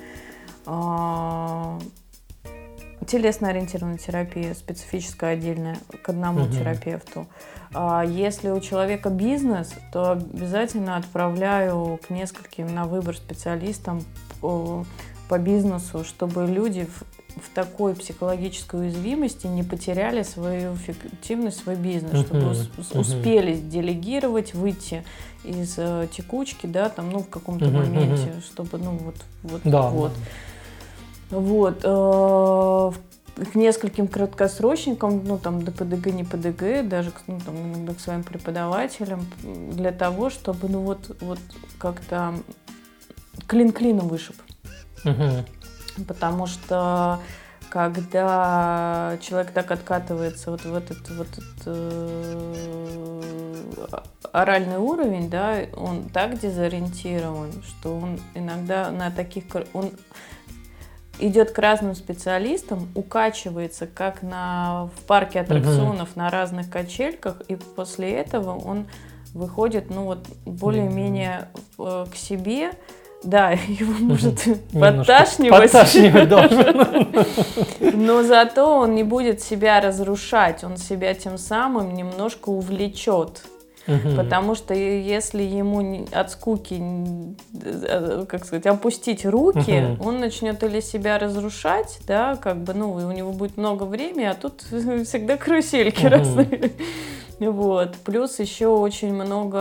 А, Телесно-ориентированная терапия, специфическая отдельная, к одному Мгм. терапевту. А если у человека бизнес, то обязательно отправляю к нескольким на выбор специалистам по, по бизнесу, чтобы люди в, такой психологической уязвимости не потеряли свою эффективность, свой бизнес, чтобы успели делегировать, выйти из э, текучки, да, там, ну, в каком-то моменте, чтобы, ну, вот, вот, Да, вот. Вот. э, К нескольким краткосрочникам, ну там ДПДГ, не ПДГ, даже к, ну, там, иногда к своим преподавателям, для того, чтобы, ну вот, вот как-то клин клином вышиб. Мгм. Потому что когда человек так откатывается вот в этот вот этот, э, оральный уровень, да, он так дезориентирован, что он иногда на таких он идет к разным специалистам, укачивается как на в парке аттракционов на разных качельках, и после этого он выходит, ну вот более-менее э, к себе. Да, его может подташнивать. Подташнивать должен. Но зато он не будет себя разрушать, он себя тем самым немножко увлечет. Потому что если ему от скуки, н- э, как сказать, опустить руки, он начнет или себя разрушать, да, как бы, ну, у него будет много времени, а тут всегда карусельки разные. Вот. Плюс еще очень много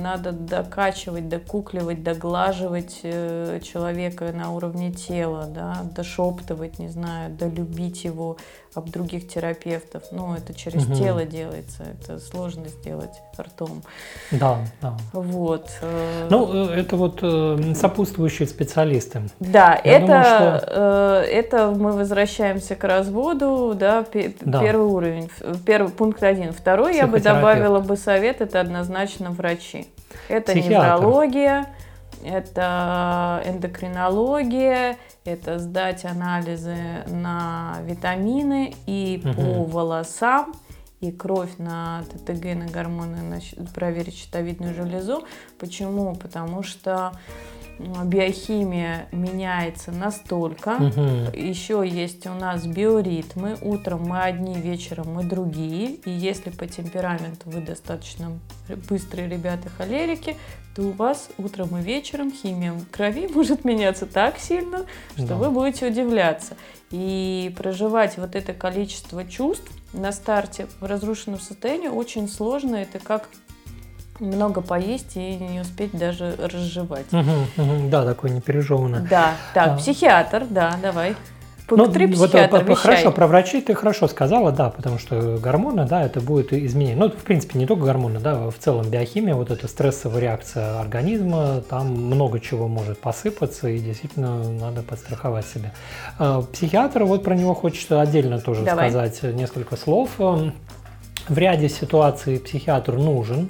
надо докачивать, докукливать, доглаживать э, человека на уровне тела, да, дошептывать, не знаю, долюбить его об других терапевтов. Ну, это через Мгм. тело делается, это сложно сделать ртом. Да, да. Вот. э, Ну, э, это вот сопутствующие специалисты. да, я это, думаю, что- это мы возвращаемся к разводу, да, Да. первый уровень, первый пункт один. Второй я бы. Добавила бы совет, это однозначно врачи. Это Психиатр. неврология, это эндокринология, это сдать анализы на витамины и Мгм. по волосам, и кровь на ТТГ, на гормоны, на проверить щитовидную железу. Почему? Потому что биохимия меняется настолько. Мгм. Еще есть у нас биоритмы. Утром мы одни, вечером мы другие. И если по темпераменту вы достаточно быстрые ребята холерики, то у вас утром и вечером химия крови может меняться так сильно, что Да. вы будете удивляться. И проживать вот это количество чувств на старте в разрушенном состоянии очень сложно. Это как много поесть и не успеть даже разжевать. Угу, угу, да, такое непережеванное. Да, так, а. психиатр, да, давай. Пункт ну, вот, вещай. Хорошо, про врачей ты хорошо сказала, да, потому что гормоны, да, это будет изменение. Ну, в принципе, не только гормоны, да, в целом биохимия, вот эта стрессовая реакция организма, там много чего может посыпаться, и действительно надо подстраховать себя. А, психиатр, вот про него хочется отдельно тоже Давай. сказать несколько слов. В ряде ситуаций психиатр нужен,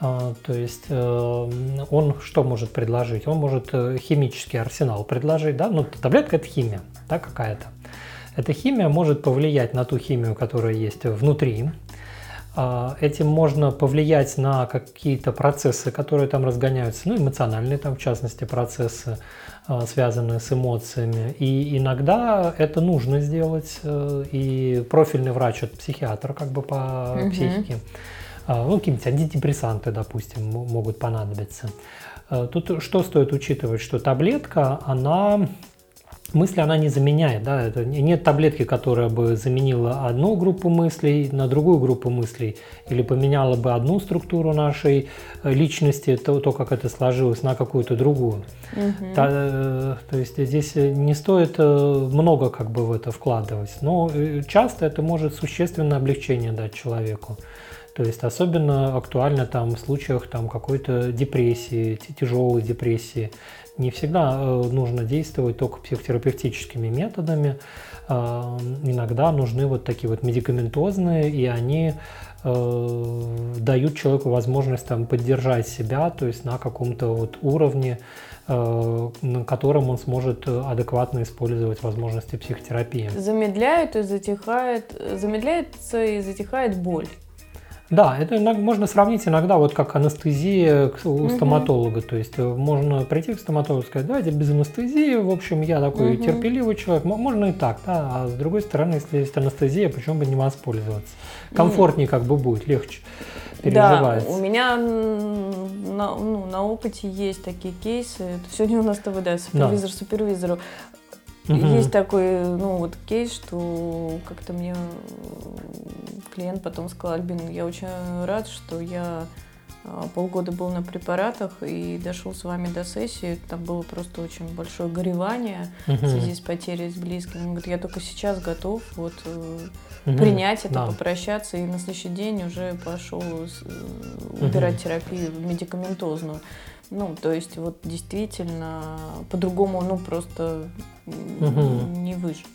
то есть э, он что может предложить? Он может э, химический арсенал предложить, да, ну таблетка это химия, да, какая-то. Эта химия может повлиять на ту химию, которая есть внутри. А, этим можно повлиять на какие-то процессы, которые там разгоняются, ну, эмоциональные там, в частности, процессы, а, связанные с эмоциями. И иногда это нужно сделать, э, и профильный врач, это психиатр как бы по угу. психике, а, ну, какие-нибудь антидепрессанты, допустим, могут понадобиться. А, тут что стоит учитывать, что таблетка, она мысли она не заменяет, да, это нет таблетки, которая бы заменила одну группу мыслей на другую группу мыслей или поменяла бы одну структуру нашей э, личности, то, то как это сложилось, на какую-то другую. Угу. То, э, то есть здесь не стоит э, много как бы в это вкладывать, но часто это может существенное облегчение дать человеку. То есть особенно актуально там в случаях там какой-то депрессии, тяжелой депрессии. Не всегда э, нужно действовать только психотерапевтическими методами. Э, иногда нужны вот такие вот медикаментозные, и они э, дают человеку возможность там поддержать себя, то есть на каком-то вот уровне, на котором он сможет адекватно использовать возможности психотерапии. Замедляет и затихает, замедляется и затихает боль. Да, это можно сравнить иногда вот как анестезия у стоматолога. То есть э, можно прийти к стоматологу и сказать, давайте без анестезии, в общем, я такой угу. терпеливый человек. Можно и так, да. А с другой стороны, если есть анестезия, почему бы не воспользоваться? Комфортнее как бы будет, легче переживать. Да, у меня на, ну, на опыте есть такие кейсы. Сегодня у нас ТВД, супервизор да. супервизору. Угу. Есть такой, ну, вот кейс, что как-то мне клиент потом сказал, Альбин, я очень рад, что я а, полгода был на препаратах и дошел с вами до сессии. Там было просто очень большое горевание угу. в связи с потерей с близким. Он говорит, я только сейчас готов вот угу. принять это, да. попрощаться, и на следующий день уже пошел э, убирать угу. терапию медикаментозную. Ну, то есть вот действительно по-другому, ну, просто угу. не выжить.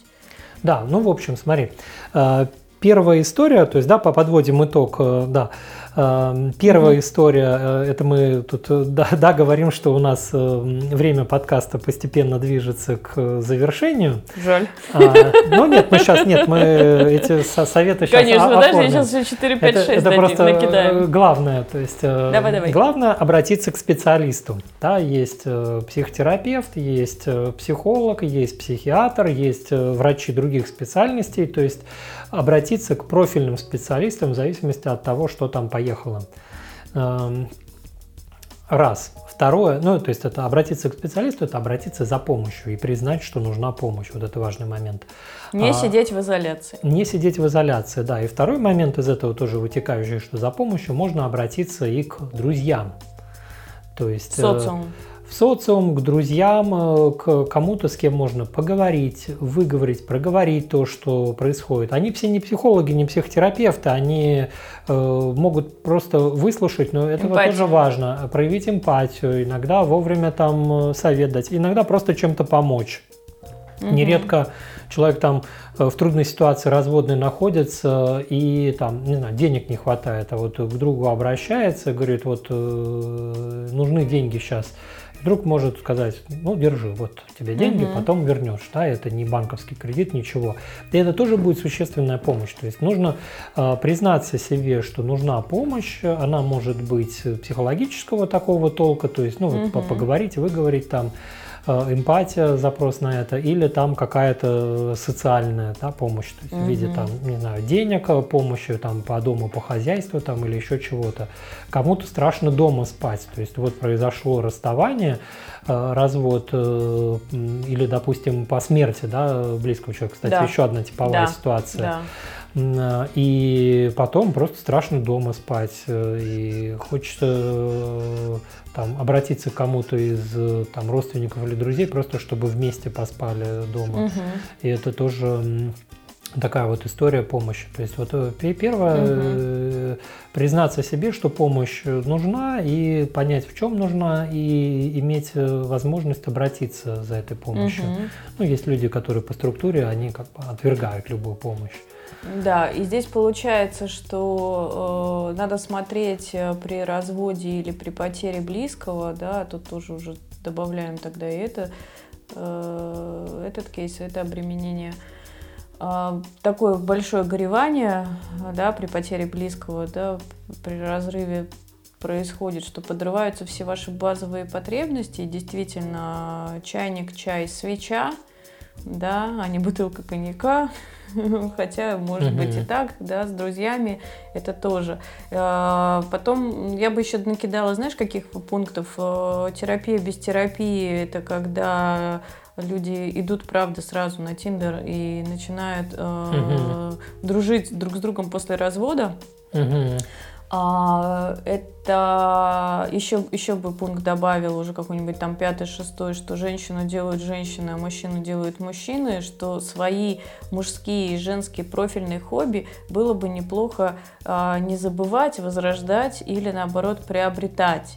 Да, ну, в общем, смотри, э, первая история, то есть, да, подводим итог, э, да, первая история, э, это мы тут э, да, да, говорим, что у нас э, время подкаста постепенно движется к завершению. Жаль. А, ну нет, мы сейчас нет, мы эти советы сейчас Конечно, оформим. даже сейчас еще 4, 5, 6 это, это просто накидаем. главное, то есть давай, давай. главное обратиться к специалисту. Да, есть психотерапевт, есть психолог, есть психиатр, есть врачи других специальностей, то есть обратиться к профильным специалистам в зависимости от того, что там поехало. Эм, раз. Второе, ну, то есть это обратиться к специалисту, это обратиться за помощью и признать, что нужна помощь. Вот это важный момент. Не а, сидеть в изоляции. Не сидеть в изоляции, да. И второй момент из этого тоже вытекающий, что за помощью можно обратиться и к друзьям. То есть... Социум. Э, в социум, к друзьям, э, к кому-то, с кем можно поговорить, выговорить, проговорить то, что происходит. Они все не психологи, не психотерапевты, они э, могут просто выслушать, но это тоже важно, проявить эмпатию, иногда вовремя там э, совет дать, иногда просто чем-то помочь. Угу. Нередко человек там э, в трудной ситуации разводной находится и там, не знаю, денег не хватает, а вот к другу обращается, говорит, вот нужны деньги сейчас Друг может сказать, ну, держи, вот тебе деньги, угу. потом вернешь, да, это не банковский кредит, ничего. И это тоже будет существенная помощь. То есть нужно э, признаться себе, что нужна помощь, она может быть психологического такого толка, то есть, ну, угу. поговорить, выговорить там, эмпатия, запрос на это, или там какая-то социальная да, помощь, то есть угу. в виде там, не знаю, денег, э, помощи там по дому, по хозяйству там или еще чего-то. Кому-то страшно дома спать, то есть вот произошло расставание, э, развод или, допустим, по смерти да, близкого человека, кстати, да. еще одна типовая да. ситуация. Да и потом просто страшно дома спать, и хочется там, обратиться к кому-то из там, родственников или друзей, просто чтобы вместе поспали дома. Угу. И это тоже такая вот история помощи. То есть вот э, первое угу. признаться себе, что помощь нужна, и понять, в чем нужна, и иметь э, возможность обратиться за этой помощью. Угу. Ну, есть люди, которые по структуре, они как бы отвергают любую помощь. Да, и здесь получается, что э, надо смотреть э, при разводе или при потере близкого, да, тут тоже уже добавляем тогда и это, э, этот кейс, это обременение. Э, такое большое горевание, да, при потере близкого, да, при разрыве происходит, что подрываются все ваши базовые потребности, действительно, чайник, чай, свеча, да, а не бутылка коньяка, хотя, может быть, и так, да, с друзьями это тоже. А, потом я бы еще накидала, знаешь, каких пунктов? А, терапия без терапии – это когда люди идут, правда, сразу на Тиндер и начинают э, дружить друг с другом после развода. А, это еще, еще бы пункт добавил уже какой-нибудь там пятый, шестой, что женщину делают женщины, а мужчину делают мужчины, что свои мужские и женские профильные хобби было бы неплохо а, не забывать, возрождать или наоборот приобретать.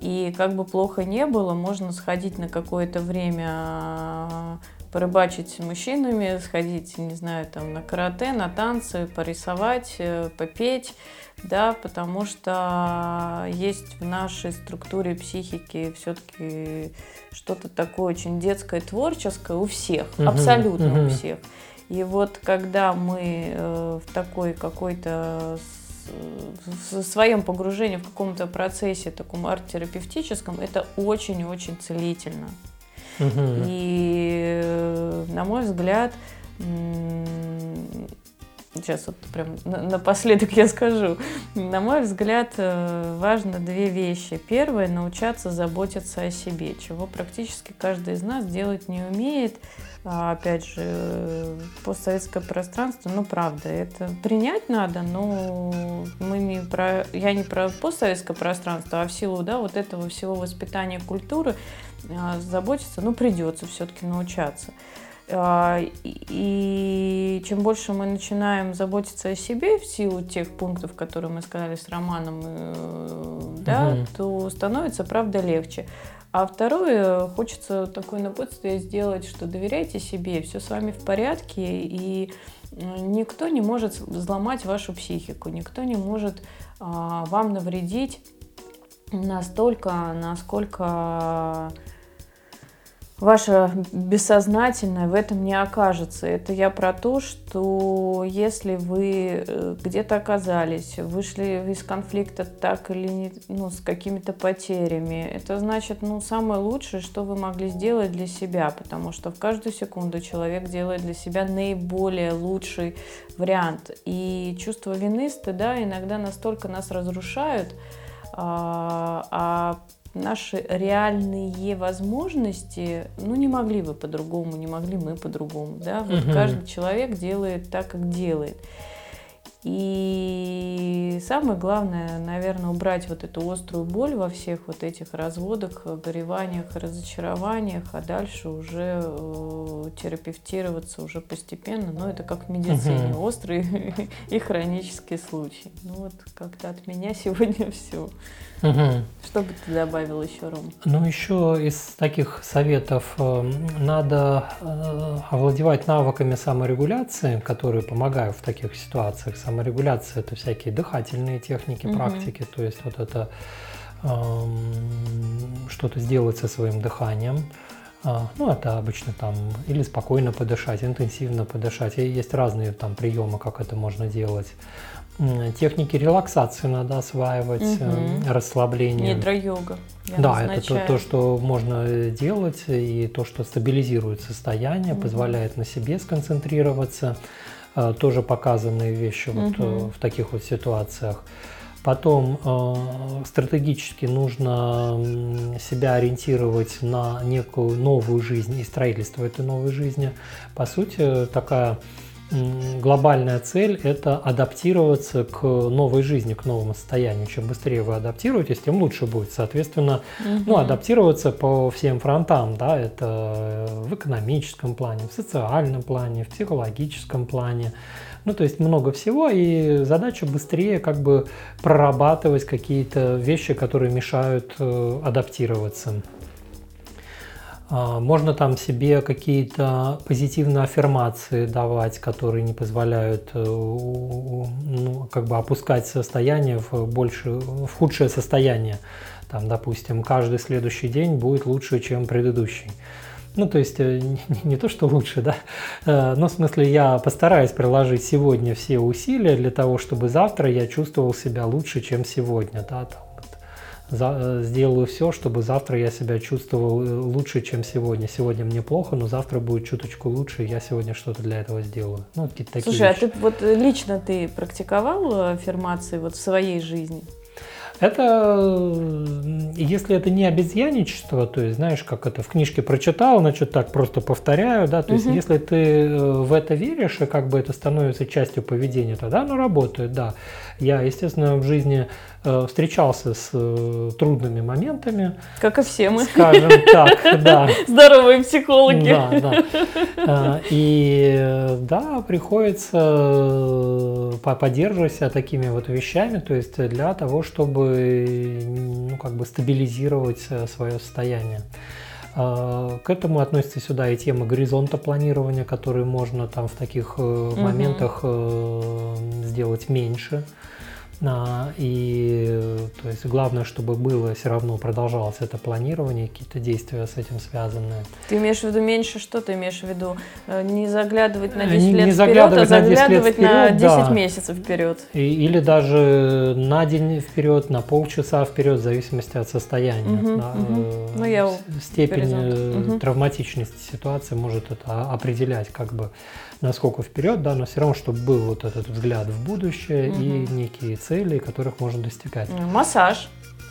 И как бы плохо не было, можно сходить на какое-то время а, порыбачить с мужчинами, сходить, не знаю, там на карате, на танцы, порисовать, э, попеть, да, потому что есть в нашей структуре психики все-таки что-то такое очень детское, творческое у всех, угу, абсолютно угу. у всех. И вот когда мы э, в такой какой-то в своем погружении в каком-то процессе таком арт-терапевтическом, это очень-очень целительно. Угу. И, э, на мой взгляд, сейчас вот прям напоследок я скажу. На мой взгляд, э, важно две вещи. Первое – научаться заботиться о себе, чего практически каждый из нас делать не умеет. А, опять же, постсоветское пространство, ну, правда, это принять надо, но мы не про, я не про постсоветское пространство, а в силу, да, вот этого всего воспитания культуры а, заботиться, ну, придется все-таки научаться. А, и чем больше мы начинаем заботиться о себе в силу тех пунктов, которые мы сказали с Романом, э, да, угу. то становится, правда, легче. А второе, хочется такое напутствие сделать, что доверяйте себе, все с вами в порядке, и никто не может взломать вашу психику, никто не может а, вам навредить настолько, насколько ваше бессознательное в этом не окажется. Это я про то, что если вы э, где-то оказались, вышли из конфликта так или не, ну, с какими-то потерями, это значит, ну, самое лучшее, что вы могли сделать для себя, потому что в каждую секунду человек делает для себя наиболее лучший вариант. И чувство вины, стыда иногда настолько нас разрушают, а, а наши реальные возможности, ну, не могли вы по-другому, не могли мы по-другому, да, вот угу. каждый человек делает так, как делает. И самое главное, наверное, убрать вот эту острую боль во всех вот этих разводах, гореваниях, разочарованиях, а дальше уже э, терапевтироваться уже постепенно. Но это как в медицине, угу. острые и хронические случаи. Ну вот как-то от меня сегодня все. Угу. Что бы ты добавил еще, Ром? Ну, еще из таких советов э, надо э, овладевать навыками саморегуляции, которые помогают в таких ситуациях. Саморегуляция – это всякие дыхательные техники, угу. практики, то есть вот это эм, что-то сделать со своим дыханием, А, ну, это обычно там или спокойно подышать, интенсивно подышать. И есть разные там приемы, как это можно делать. Техники релаксации надо осваивать, угу. расслабление. Нидра-йога. Да, это то, то, что можно делать, и то, что стабилизирует состояние, угу. позволяет на себе сконцентрироваться. Тоже показанные вещи угу. вот э, в таких вот ситуациях. Потом э, стратегически нужно себя ориентировать на некую новую жизнь и строительство этой новой жизни. По сути, такая глобальная цель – это адаптироваться к новой жизни, к новому состоянию. Чем быстрее вы адаптируетесь, тем лучше будет. Соответственно, угу. ну, адаптироваться по всем фронтам, да, это в экономическом плане, в социальном плане, в психологическом плане. Ну, то есть много всего, и задача быстрее как бы прорабатывать какие-то вещи, которые мешают э, адаптироваться. А, можно там себе какие-то позитивные аффирмации давать, которые не позволяют э, ну, как бы опускать состояние в, больше, в худшее состояние. Там, допустим, каждый следующий день будет лучше, чем предыдущий. Ну, то есть э, не, то, что лучше, да, э, но в смысле я постараюсь приложить сегодня все усилия для того, чтобы завтра я чувствовал себя лучше, чем сегодня, да, там, за, э, сделаю все, чтобы завтра я себя чувствовал лучше, чем сегодня. Сегодня мне плохо, но завтра будет чуточку лучше, и я сегодня что-то для этого сделаю. Ну, какие-то такие Слушай, вещи. а ты вот лично ты практиковал аффирмации вот в своей жизни? Это, если это не обезьяничество, то есть, знаешь, как это в книжке прочитал, значит, так просто повторяю, да, то есть, угу. если ты э, в это веришь, и как бы это становится частью поведения, тогда оно работает, да. Я, естественно, в жизни Э, встречался с э, трудными моментами. Как и все мы. Скажем так, да. Здоровые психологи. Да, да. Э, и да, приходится поддерживать себя такими вот вещами, то есть для того, чтобы ну, как бы стабилизировать свое состояние. К этому относится сюда и тема горизонта планирования, который можно там в таких угу. моментах сделать меньше. А, и то есть главное, чтобы было все равно продолжалось это планирование, какие-то действия с этим связанные. Ты имеешь в виду меньше, что ты имеешь в виду? Э, не заглядывать на 10 не, лет не вперед, а заглядывать на 10, вперед, на 10 да. месяцев вперед. И, или даже на день вперед, на полчаса вперед, в зависимости от состояния. Угу, да, угу. Ну, я степень угу. травматичности ситуации может это определять как бы насколько вперед, да, но все равно, чтобы был вот этот взгляд в будущее угу. и некие цели, которых можно достигать. Массаж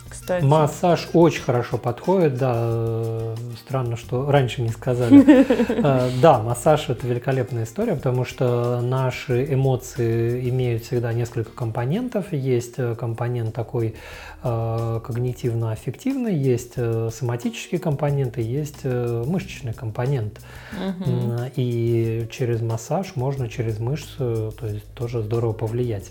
кстати. Массаж очень хорошо подходит, да. Странно, что раньше не сказали. Э, да, массаж это великолепная история, потому что наши эмоции имеют всегда несколько компонентов. Есть э, компонент такой э, когнитивно-аффективный, есть соматические компоненты, есть мышечный компонент. И через массаж можно через мышцу, то есть тоже здорово повлиять.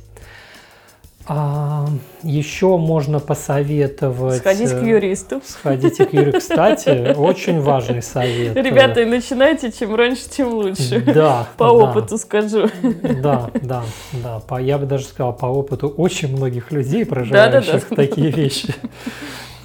А, еще можно посоветовать... Сходить к э, юристу. Сходите к юристу. Кстати, очень важный совет. Ребята, и начинайте, чем раньше, тем лучше. Да. По да. опыту скажу. Да, да, да. По, я бы даже сказал, по опыту очень многих людей, проживающих да, да, да. такие вещи.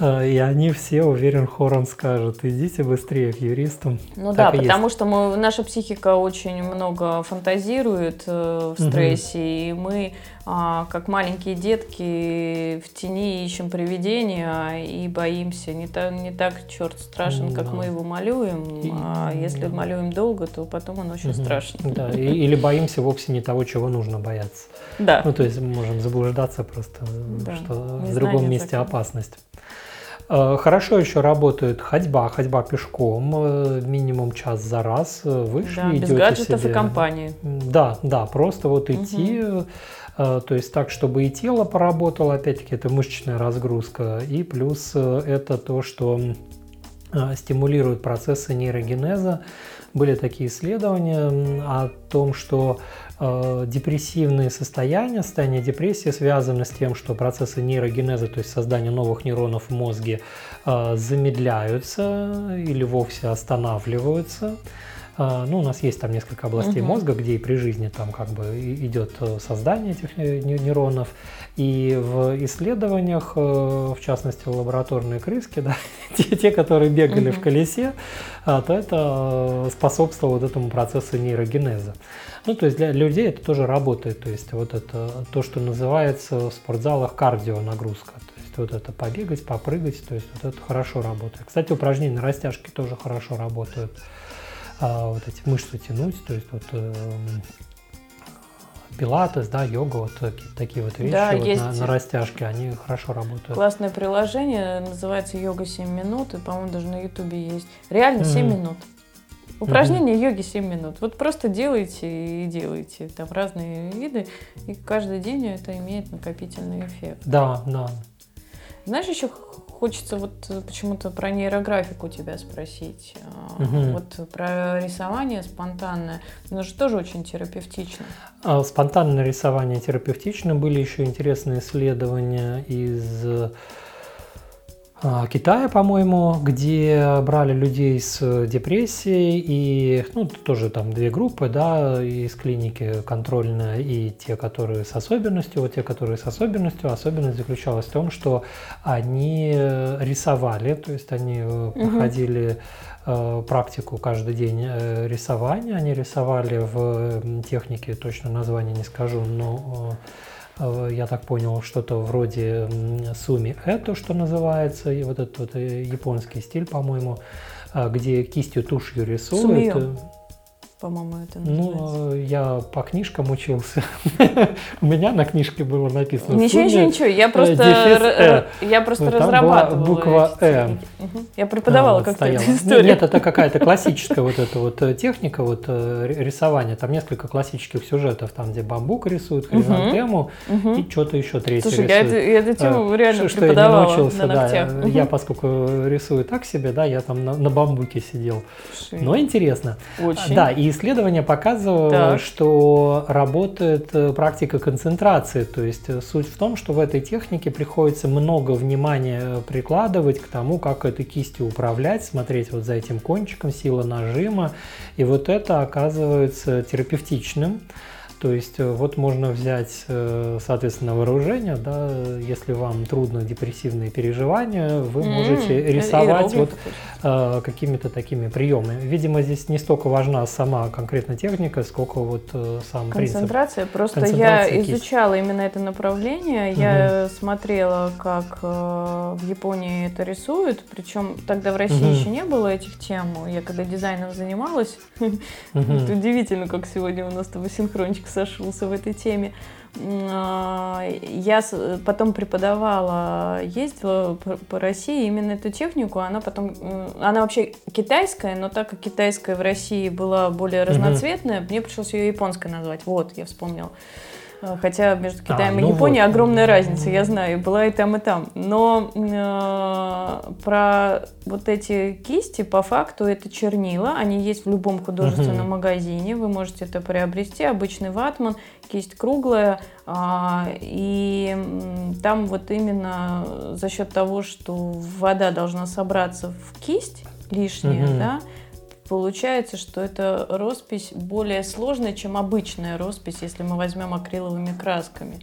А, и они все, уверен, хором скажут, идите быстрее к юристам. Ну так да, потому есть. что мы, наша психика очень много фантазирует э, в стрессе, угу. и мы, а, как маленькие детки, в тени ищем привидения и боимся. Не, та, не так черт страшен, как да. мы его малюем, и, а если малюем долго, то потом он очень угу. страшный. Да, и, или боимся вовсе не того, чего нужно бояться. Да. Ну, то есть мы можем заблуждаться просто, да. что в другом месте закон. опасность. Э, хорошо еще работает ходьба, ходьба пешком, э, минимум час за раз. Э, Вышли, да, без гаджетов себе. и компании. Да, да, просто вот идти, угу. то есть так, чтобы и тело поработало, опять-таки это мышечная разгрузка, и плюс это то, что стимулирует процессы нейрогенеза. Были такие исследования о том, что Э, депрессивные состояния, состояние депрессии связаны с тем, что процессы нейрогенеза, то есть создание новых нейронов в мозге, э, замедляются или вовсе останавливаются. А, ну, у нас есть там несколько областей Мгм. мозга, где и при жизни там как бы идет э, создание этих ней- нейронов. И в исследованиях, э, в частности, лабораторные крыски, да, те, те, которые бегали в Мгм. колесе, а, то это э, способствовало вот этому процессу нейрогенеза. Ну, то есть для людей это тоже работает. То есть вот это то, что называется в спортзалах кардио нагрузка. То есть вот это побегать, попрыгать, то есть вот это хорошо работает. Кстати, упражнения на растяжке тоже хорошо работают. А, вот эти мышцы тянуть, то есть вот эм, пилатес, да, йога, вот такие, вот вещи Да, вот есть. на, на растяжке, они хорошо работают. Классное приложение, называется «Йога 7 минут», и, по-моему, даже на Ютубе есть. Реально 7 Мгм. минут. Упражнение йоги 7 минут. Вот просто делайте и делайте. Там разные виды, и каждый день это имеет накопительный эффект. Да, да. Знаешь, еще хочется вот э, почему-то про нейрографику тебя спросить. Мгм. Вот про рисование спонтанное. Оно же тоже очень терапевтично. А Спонтанное рисование терапевтично. Были еще интересные исследования из а, Китая, по-моему, где брали людей с депрессией и, ну, тоже там две группы, да, из клиники контрольная и те, которые с особенностью. Вот те, которые с особенностью, особенность заключалась в том, что они рисовали, то есть они Мгм. проходили э, практику каждый день э, рисования. Они рисовали в технике, точно название не скажу, но я так понял, что-то вроде суми это, что называется, и вот этот вот э, японский стиль, по-моему, э, где кистью тушью рисуют. Сумиё. Э, По-моему, это называется. Ну, э, я по книжкам учился. У меня на книжке было написано Ничего, ничего, ничего. Я просто, дефис р- «э». я просто была разрабатывала буква «э». Я преподавала А, как-то эту историю. Нет, это какая-то классическая вот эта вот э, техника вот э, рисования. Там несколько классических сюжетов, там где бамбук рисует, Мгм. хризантему и что-то еще третье Слушай, я, эту, тему Э, реально преподавала на ногтях. Я, поскольку рисую так себе, да, я там на, бамбуке сидел. Но интересно. очень. Да, и исследование показывало, Так. что работает э, практика концентрации. То есть э, суть в том, что в этой технике приходится много внимания э, прикладывать к тому, как этой кистью управлять, смотреть вот за этим кончиком, сила нажима. И вот это оказывается терапевтичным. То есть э, вот можно взять, э, соответственно, вооружение, да, если вам трудно депрессивные переживания, вы М, можете рисовать вот э, какими-то такими приемами. Видимо, здесь не столько важна сама конкретно техника, сколько вот э, сам принцип. Концентрация. Просто Концентрация, я кисть. изучала именно это направление. Я смотрела, как э, в Японии это рисуют. Причем тогда в России Мгм. еще не было этих тем. Я когда дизайном занималась, это удивительно, как сегодня у нас с тобой синхрончик сошелся в этой теме. А, Я потом преподавала, ездила по- России именно эту технику. Она потом, она вообще китайская, но так как китайская в России была более разноцветная, мне пришлось ее японской назвать. Вот, я вспомнила. А, Хотя между А, Китаем и ну Японией вот. огромная разница, я знаю, была и там, и там. Но э, про вот эти кисти, по факту, это чернила, они есть в любом художественном магазине, вы можете это приобрести, обычный ватман, кисть круглая, а, и там вот именно за счет того, что вода должна собраться в кисть лишняя, да, получается, что эта роспись более сложная, чем обычная роспись, если мы возьмем акриловыми красками.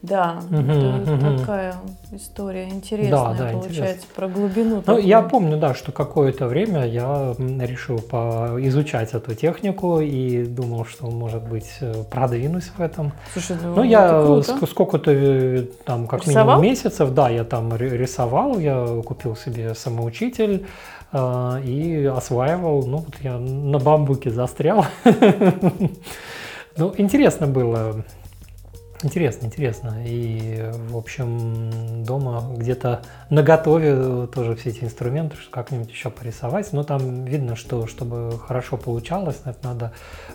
Да, Мгм, это мгм. такая история интересная, да, получается, интересно. про глубину. Ну, такую. я помню, да, что какое-то время я решил изучать эту технику и думал, что, может быть, э, продвинусь в этом. Слушай, ну, Ну, это я сколько-то, э, там, как Рисовал? минимум месяцев, да, я там ри- рисовал, я купил себе самоучитель и осваивал. Ну, вот я на бамбуке застрял. Ну, интересно было. Интересно, интересно. И, в общем, дома где-то на готове тоже все эти инструменты, что как-нибудь еще порисовать. Но там видно, что чтобы хорошо получалось, надо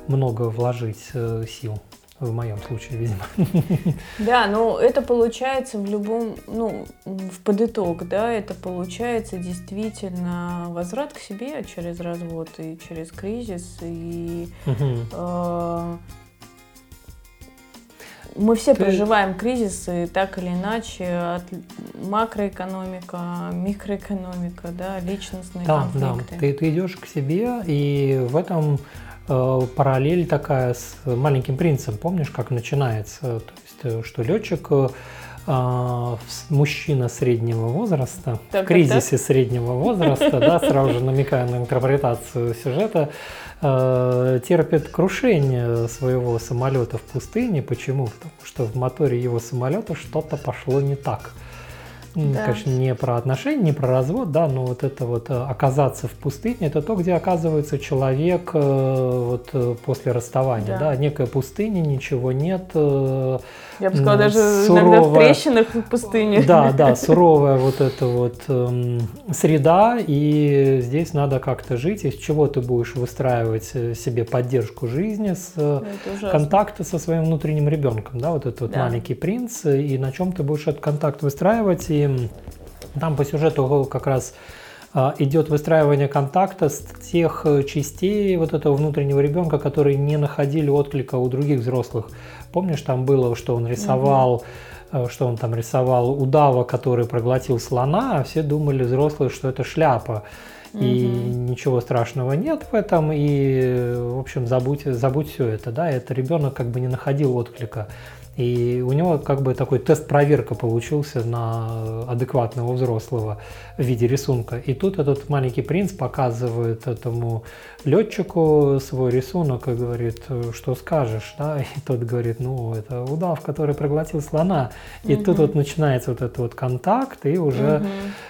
много вложить э, сил. В моем случае, видимо. Да, но это получается в любом, ну, в подыток, да, это получается действительно возврат к себе через развод и через кризис, и э, мы все Ты- проживаем кризисы так или иначе, от макроэкономика, микроэкономика, да, личностные Да, да. конфликты. Ты, ты идешь к себе, и в этом параллель такая с маленьким принцем. Помнишь, как начинается? То есть, э, что летчик, э, а, мужчина среднего возраста, Так, в так, кризисе среднего возраста, да, сразу же намекая на интерпретацию сюжета, э, терпит крушение своего самолета в пустыне. Почему? Потому что в моторе его самолета что-то пошло не так. Да. Конечно, не про отношения, не про развод, да, но вот это вот э, оказаться в пустыне, это то, где оказывается человек э, вот э, после расставания, Да. да, некая пустыня, ничего нет, Я бы сказала, даже иногда в суровая- трещинах в пустыне. да, да, суровая вот эта вот эм, среда, и здесь надо как-то жить, из чего ты будешь выстраивать себе поддержку жизни с контакта со своим внутренним ребенком, да, вот этот вот Да. маленький принц, и на чем ты будешь этот контакт выстраивать, и м, там по сюжету как раз а, идет выстраивание контакта с тех э, частей вот этого внутреннего ребенка, которые не находили отклика у других взрослых. Помнишь, там было, что он рисовал, э, что он там рисовал удава, который проглотил слона, а все думали взрослые, что это шляпа. И Мгм. ничего страшного нет в этом, и, в общем, забудь, забудь все это, да, это ребенок как бы не находил отклика. И у него как бы такой тест-проверка получился на адекватного взрослого в виде рисунка. И тут этот маленький принц показывает этому летчику свой рисунок и говорит, что скажешь, да, и тот говорит, ну, это удав, который проглотил слона. И тут Мгм. вот начинается вот этот вот контакт, и уже Мгм.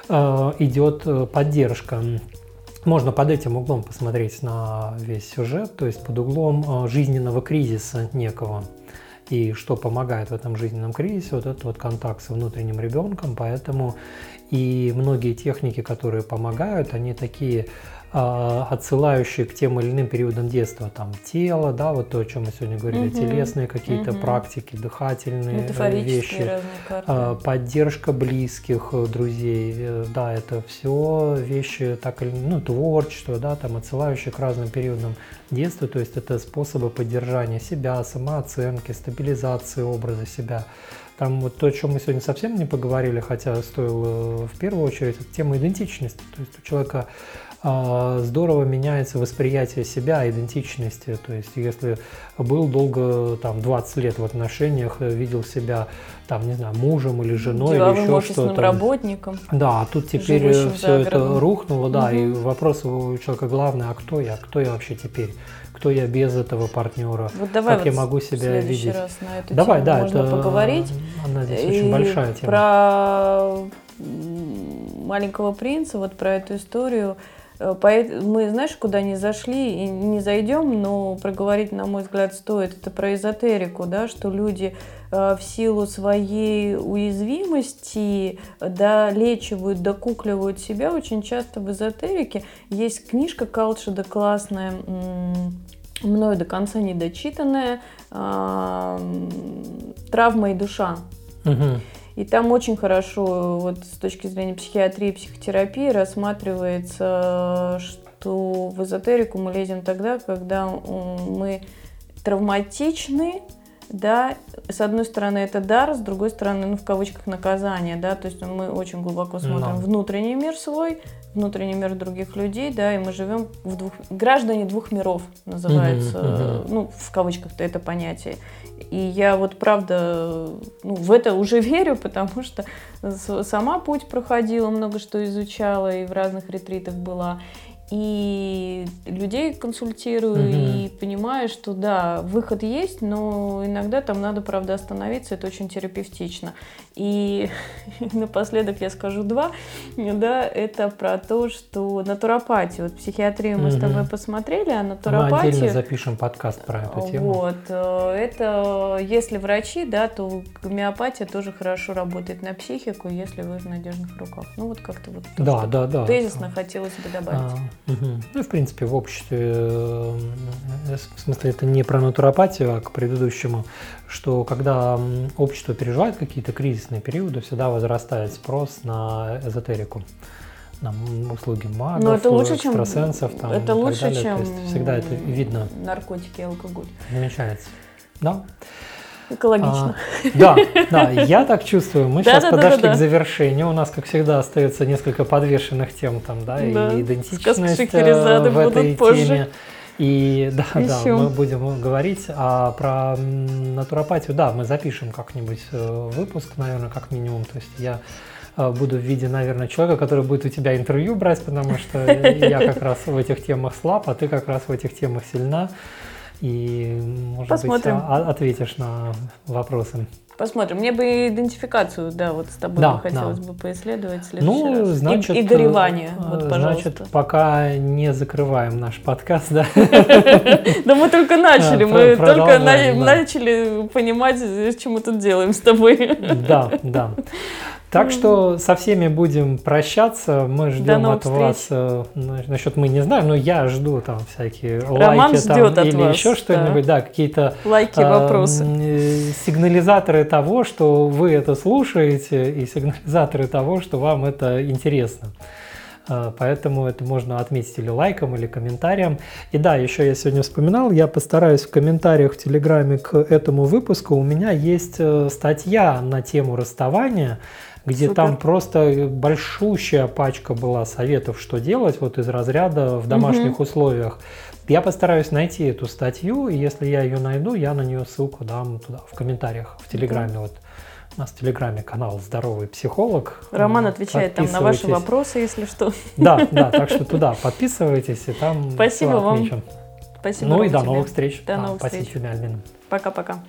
э, идет э, поддержка. Можно под этим углом посмотреть на весь сюжет, то есть под углом э, жизненного кризиса некого. И что помогает в этом жизненном кризисе, вот этот вот контакт с внутренним ребенком, поэтому и многие техники, которые помогают, они такие отсылающие к тем или иным периодам детства, там тело, да, вот то, о чем мы сегодня говорили, Мгм. телесные какие-то Мгм. практики, дыхательные э, вещи. А, Поддержка близких, э, друзей, э, да, это все вещи, так или ну, творчество, да, там отсылающие к разным периодам детства, то есть это способы поддержания себя, самооценки, стабилизации образа себя. Там вот то, о чем мы сегодня совсем не поговорили, хотя стоило в первую очередь, это тема идентичности. То есть у человека а, здорово меняется восприятие себя, идентичности. То есть если был долго, там, 20 лет в отношениях, э, видел себя, там, не знаю, мужем или женой или Деловым еще офисным что-то. работником. Да, а тут теперь живущим все это рухнуло, да, и Мгм. вопрос у человека главный, а кто я, кто я вообще теперь, кто я без этого партнера, Вот давай как я вот могу в себя видеть. раз на эту Давай, тему да, можно это поговорить. она здесь И очень большая тема. Про маленького принца, вот про эту историю. Э, Мы, знаешь, куда не зашли и не зайдем, но проговорить, на мой взгляд, стоит. Это про эзотерику, да, что люди э, в силу своей уязвимости долечивают, докукливают себя. Очень часто в эзотерике есть книжка Калшида классная, мною до конца не дочитанная, м, «Травма и душа». Мгм. И там очень хорошо, вот с точки зрения психиатрии и психотерапии, рассматривается, что в эзотерику мы лезем тогда, когда мы травматичны, да, с одной стороны это дар, с другой стороны, ну, в кавычках, наказание, да, то есть мы очень глубоко смотрим Да. внутренний мир свой, внутренний мир других людей, да, и мы живем в двух... Граждане двух миров называется, мгм. ну, в кавычках-то это понятие. И я вот правда ну, в это уже верю, потому что сама путь проходила, много что изучала и в разных ретритах была. И людей консультирую, Мгм. и понимаю, что да, выход есть, но иногда там надо, правда, остановиться, это очень терапевтично. И напоследок я скажу два, да, это про то, что натуропатия, вот психиатрию мы с Мгм. тобой посмотрели, а Мы натуропатию... отдельно запишем подкаст про эту тему. Вот, э, это если врачи, да, то гомеопатия тоже хорошо работает на психику, если вы в надежных руках. Ну вот как-то вот то, Да, да, да. тезисно хотелось бы добавить. А, мгм. Ну и в принципе в обществе, э, э, в смысле это не про натуропатию, а к предыдущему, что когда общество переживает какие-то кризисные периоды, всегда возрастает спрос на эзотерику, на услуги магов, Но это лучше, чем- экстрасенсов, там, и это так лучше, далее. чем То есть всегда это видно, наркотики и алкоголь. намечается. Да. Экологично. А, да, да, я так чувствую. Мы Да, сейчас да, да, подошли да, да. к завершению. У нас, как всегда, остается несколько подвешенных тем там, да, Да. и идентичность э, в этой позже. теме. И да, да, Ещё. мы будем говорить а про натуропатию. Да, мы запишем как-нибудь э, выпуск, наверное, как минимум. То есть я э, буду в виде, наверное, человека, который будет у тебя интервью брать, потому что я как раз в этих темах слаб, а ты как раз в этих темах сильна. И, может Посмотрим. быть, а- ответишь на вопросы. Посмотрим. Мне бы идентификацию, да, вот с тобой Да, хотелось да. бы поисследовать в следующий Ну, раз. И- значит, и, горевание, э, вот, значит, пока не закрываем наш подкаст, да. Да мы только начали, А, мы только начали понимать, что мы тут делаем с тобой. Да, да. Так что со всеми будем прощаться. Мы ждем от вас. э, на- Насчет мы не знаем, но я жду там всякие Роман лайки там, от или вас, еще что-нибудь, да, какие-то Лайки, э, вопросы. э, сигнализаторы того, что вы это слушаете, и сигнализаторы того, что вам это интересно. Э, Поэтому это можно отметить или лайком, или комментарием. И да, еще я сегодня вспоминал, я постараюсь в комментариях в Телеграме к этому выпуску. У меня есть э, статья на тему расставания, где Супер. там просто большущая пачка была советов, что делать вот из разряда в домашних условиях. Я постараюсь найти эту статью, и если я ее найду, я на нее ссылку дам туда, в комментариях, в Телеграме. Вот у нас в Телеграме канал «Здоровый психолог». Роман отвечает там на ваши вопросы, если что. Да, да, так что туда подписывайтесь, и там Спасибо вам. Спасибо Ну и до тебе. новых встреч. До А, новых Спасибо встреч. Пока-пока.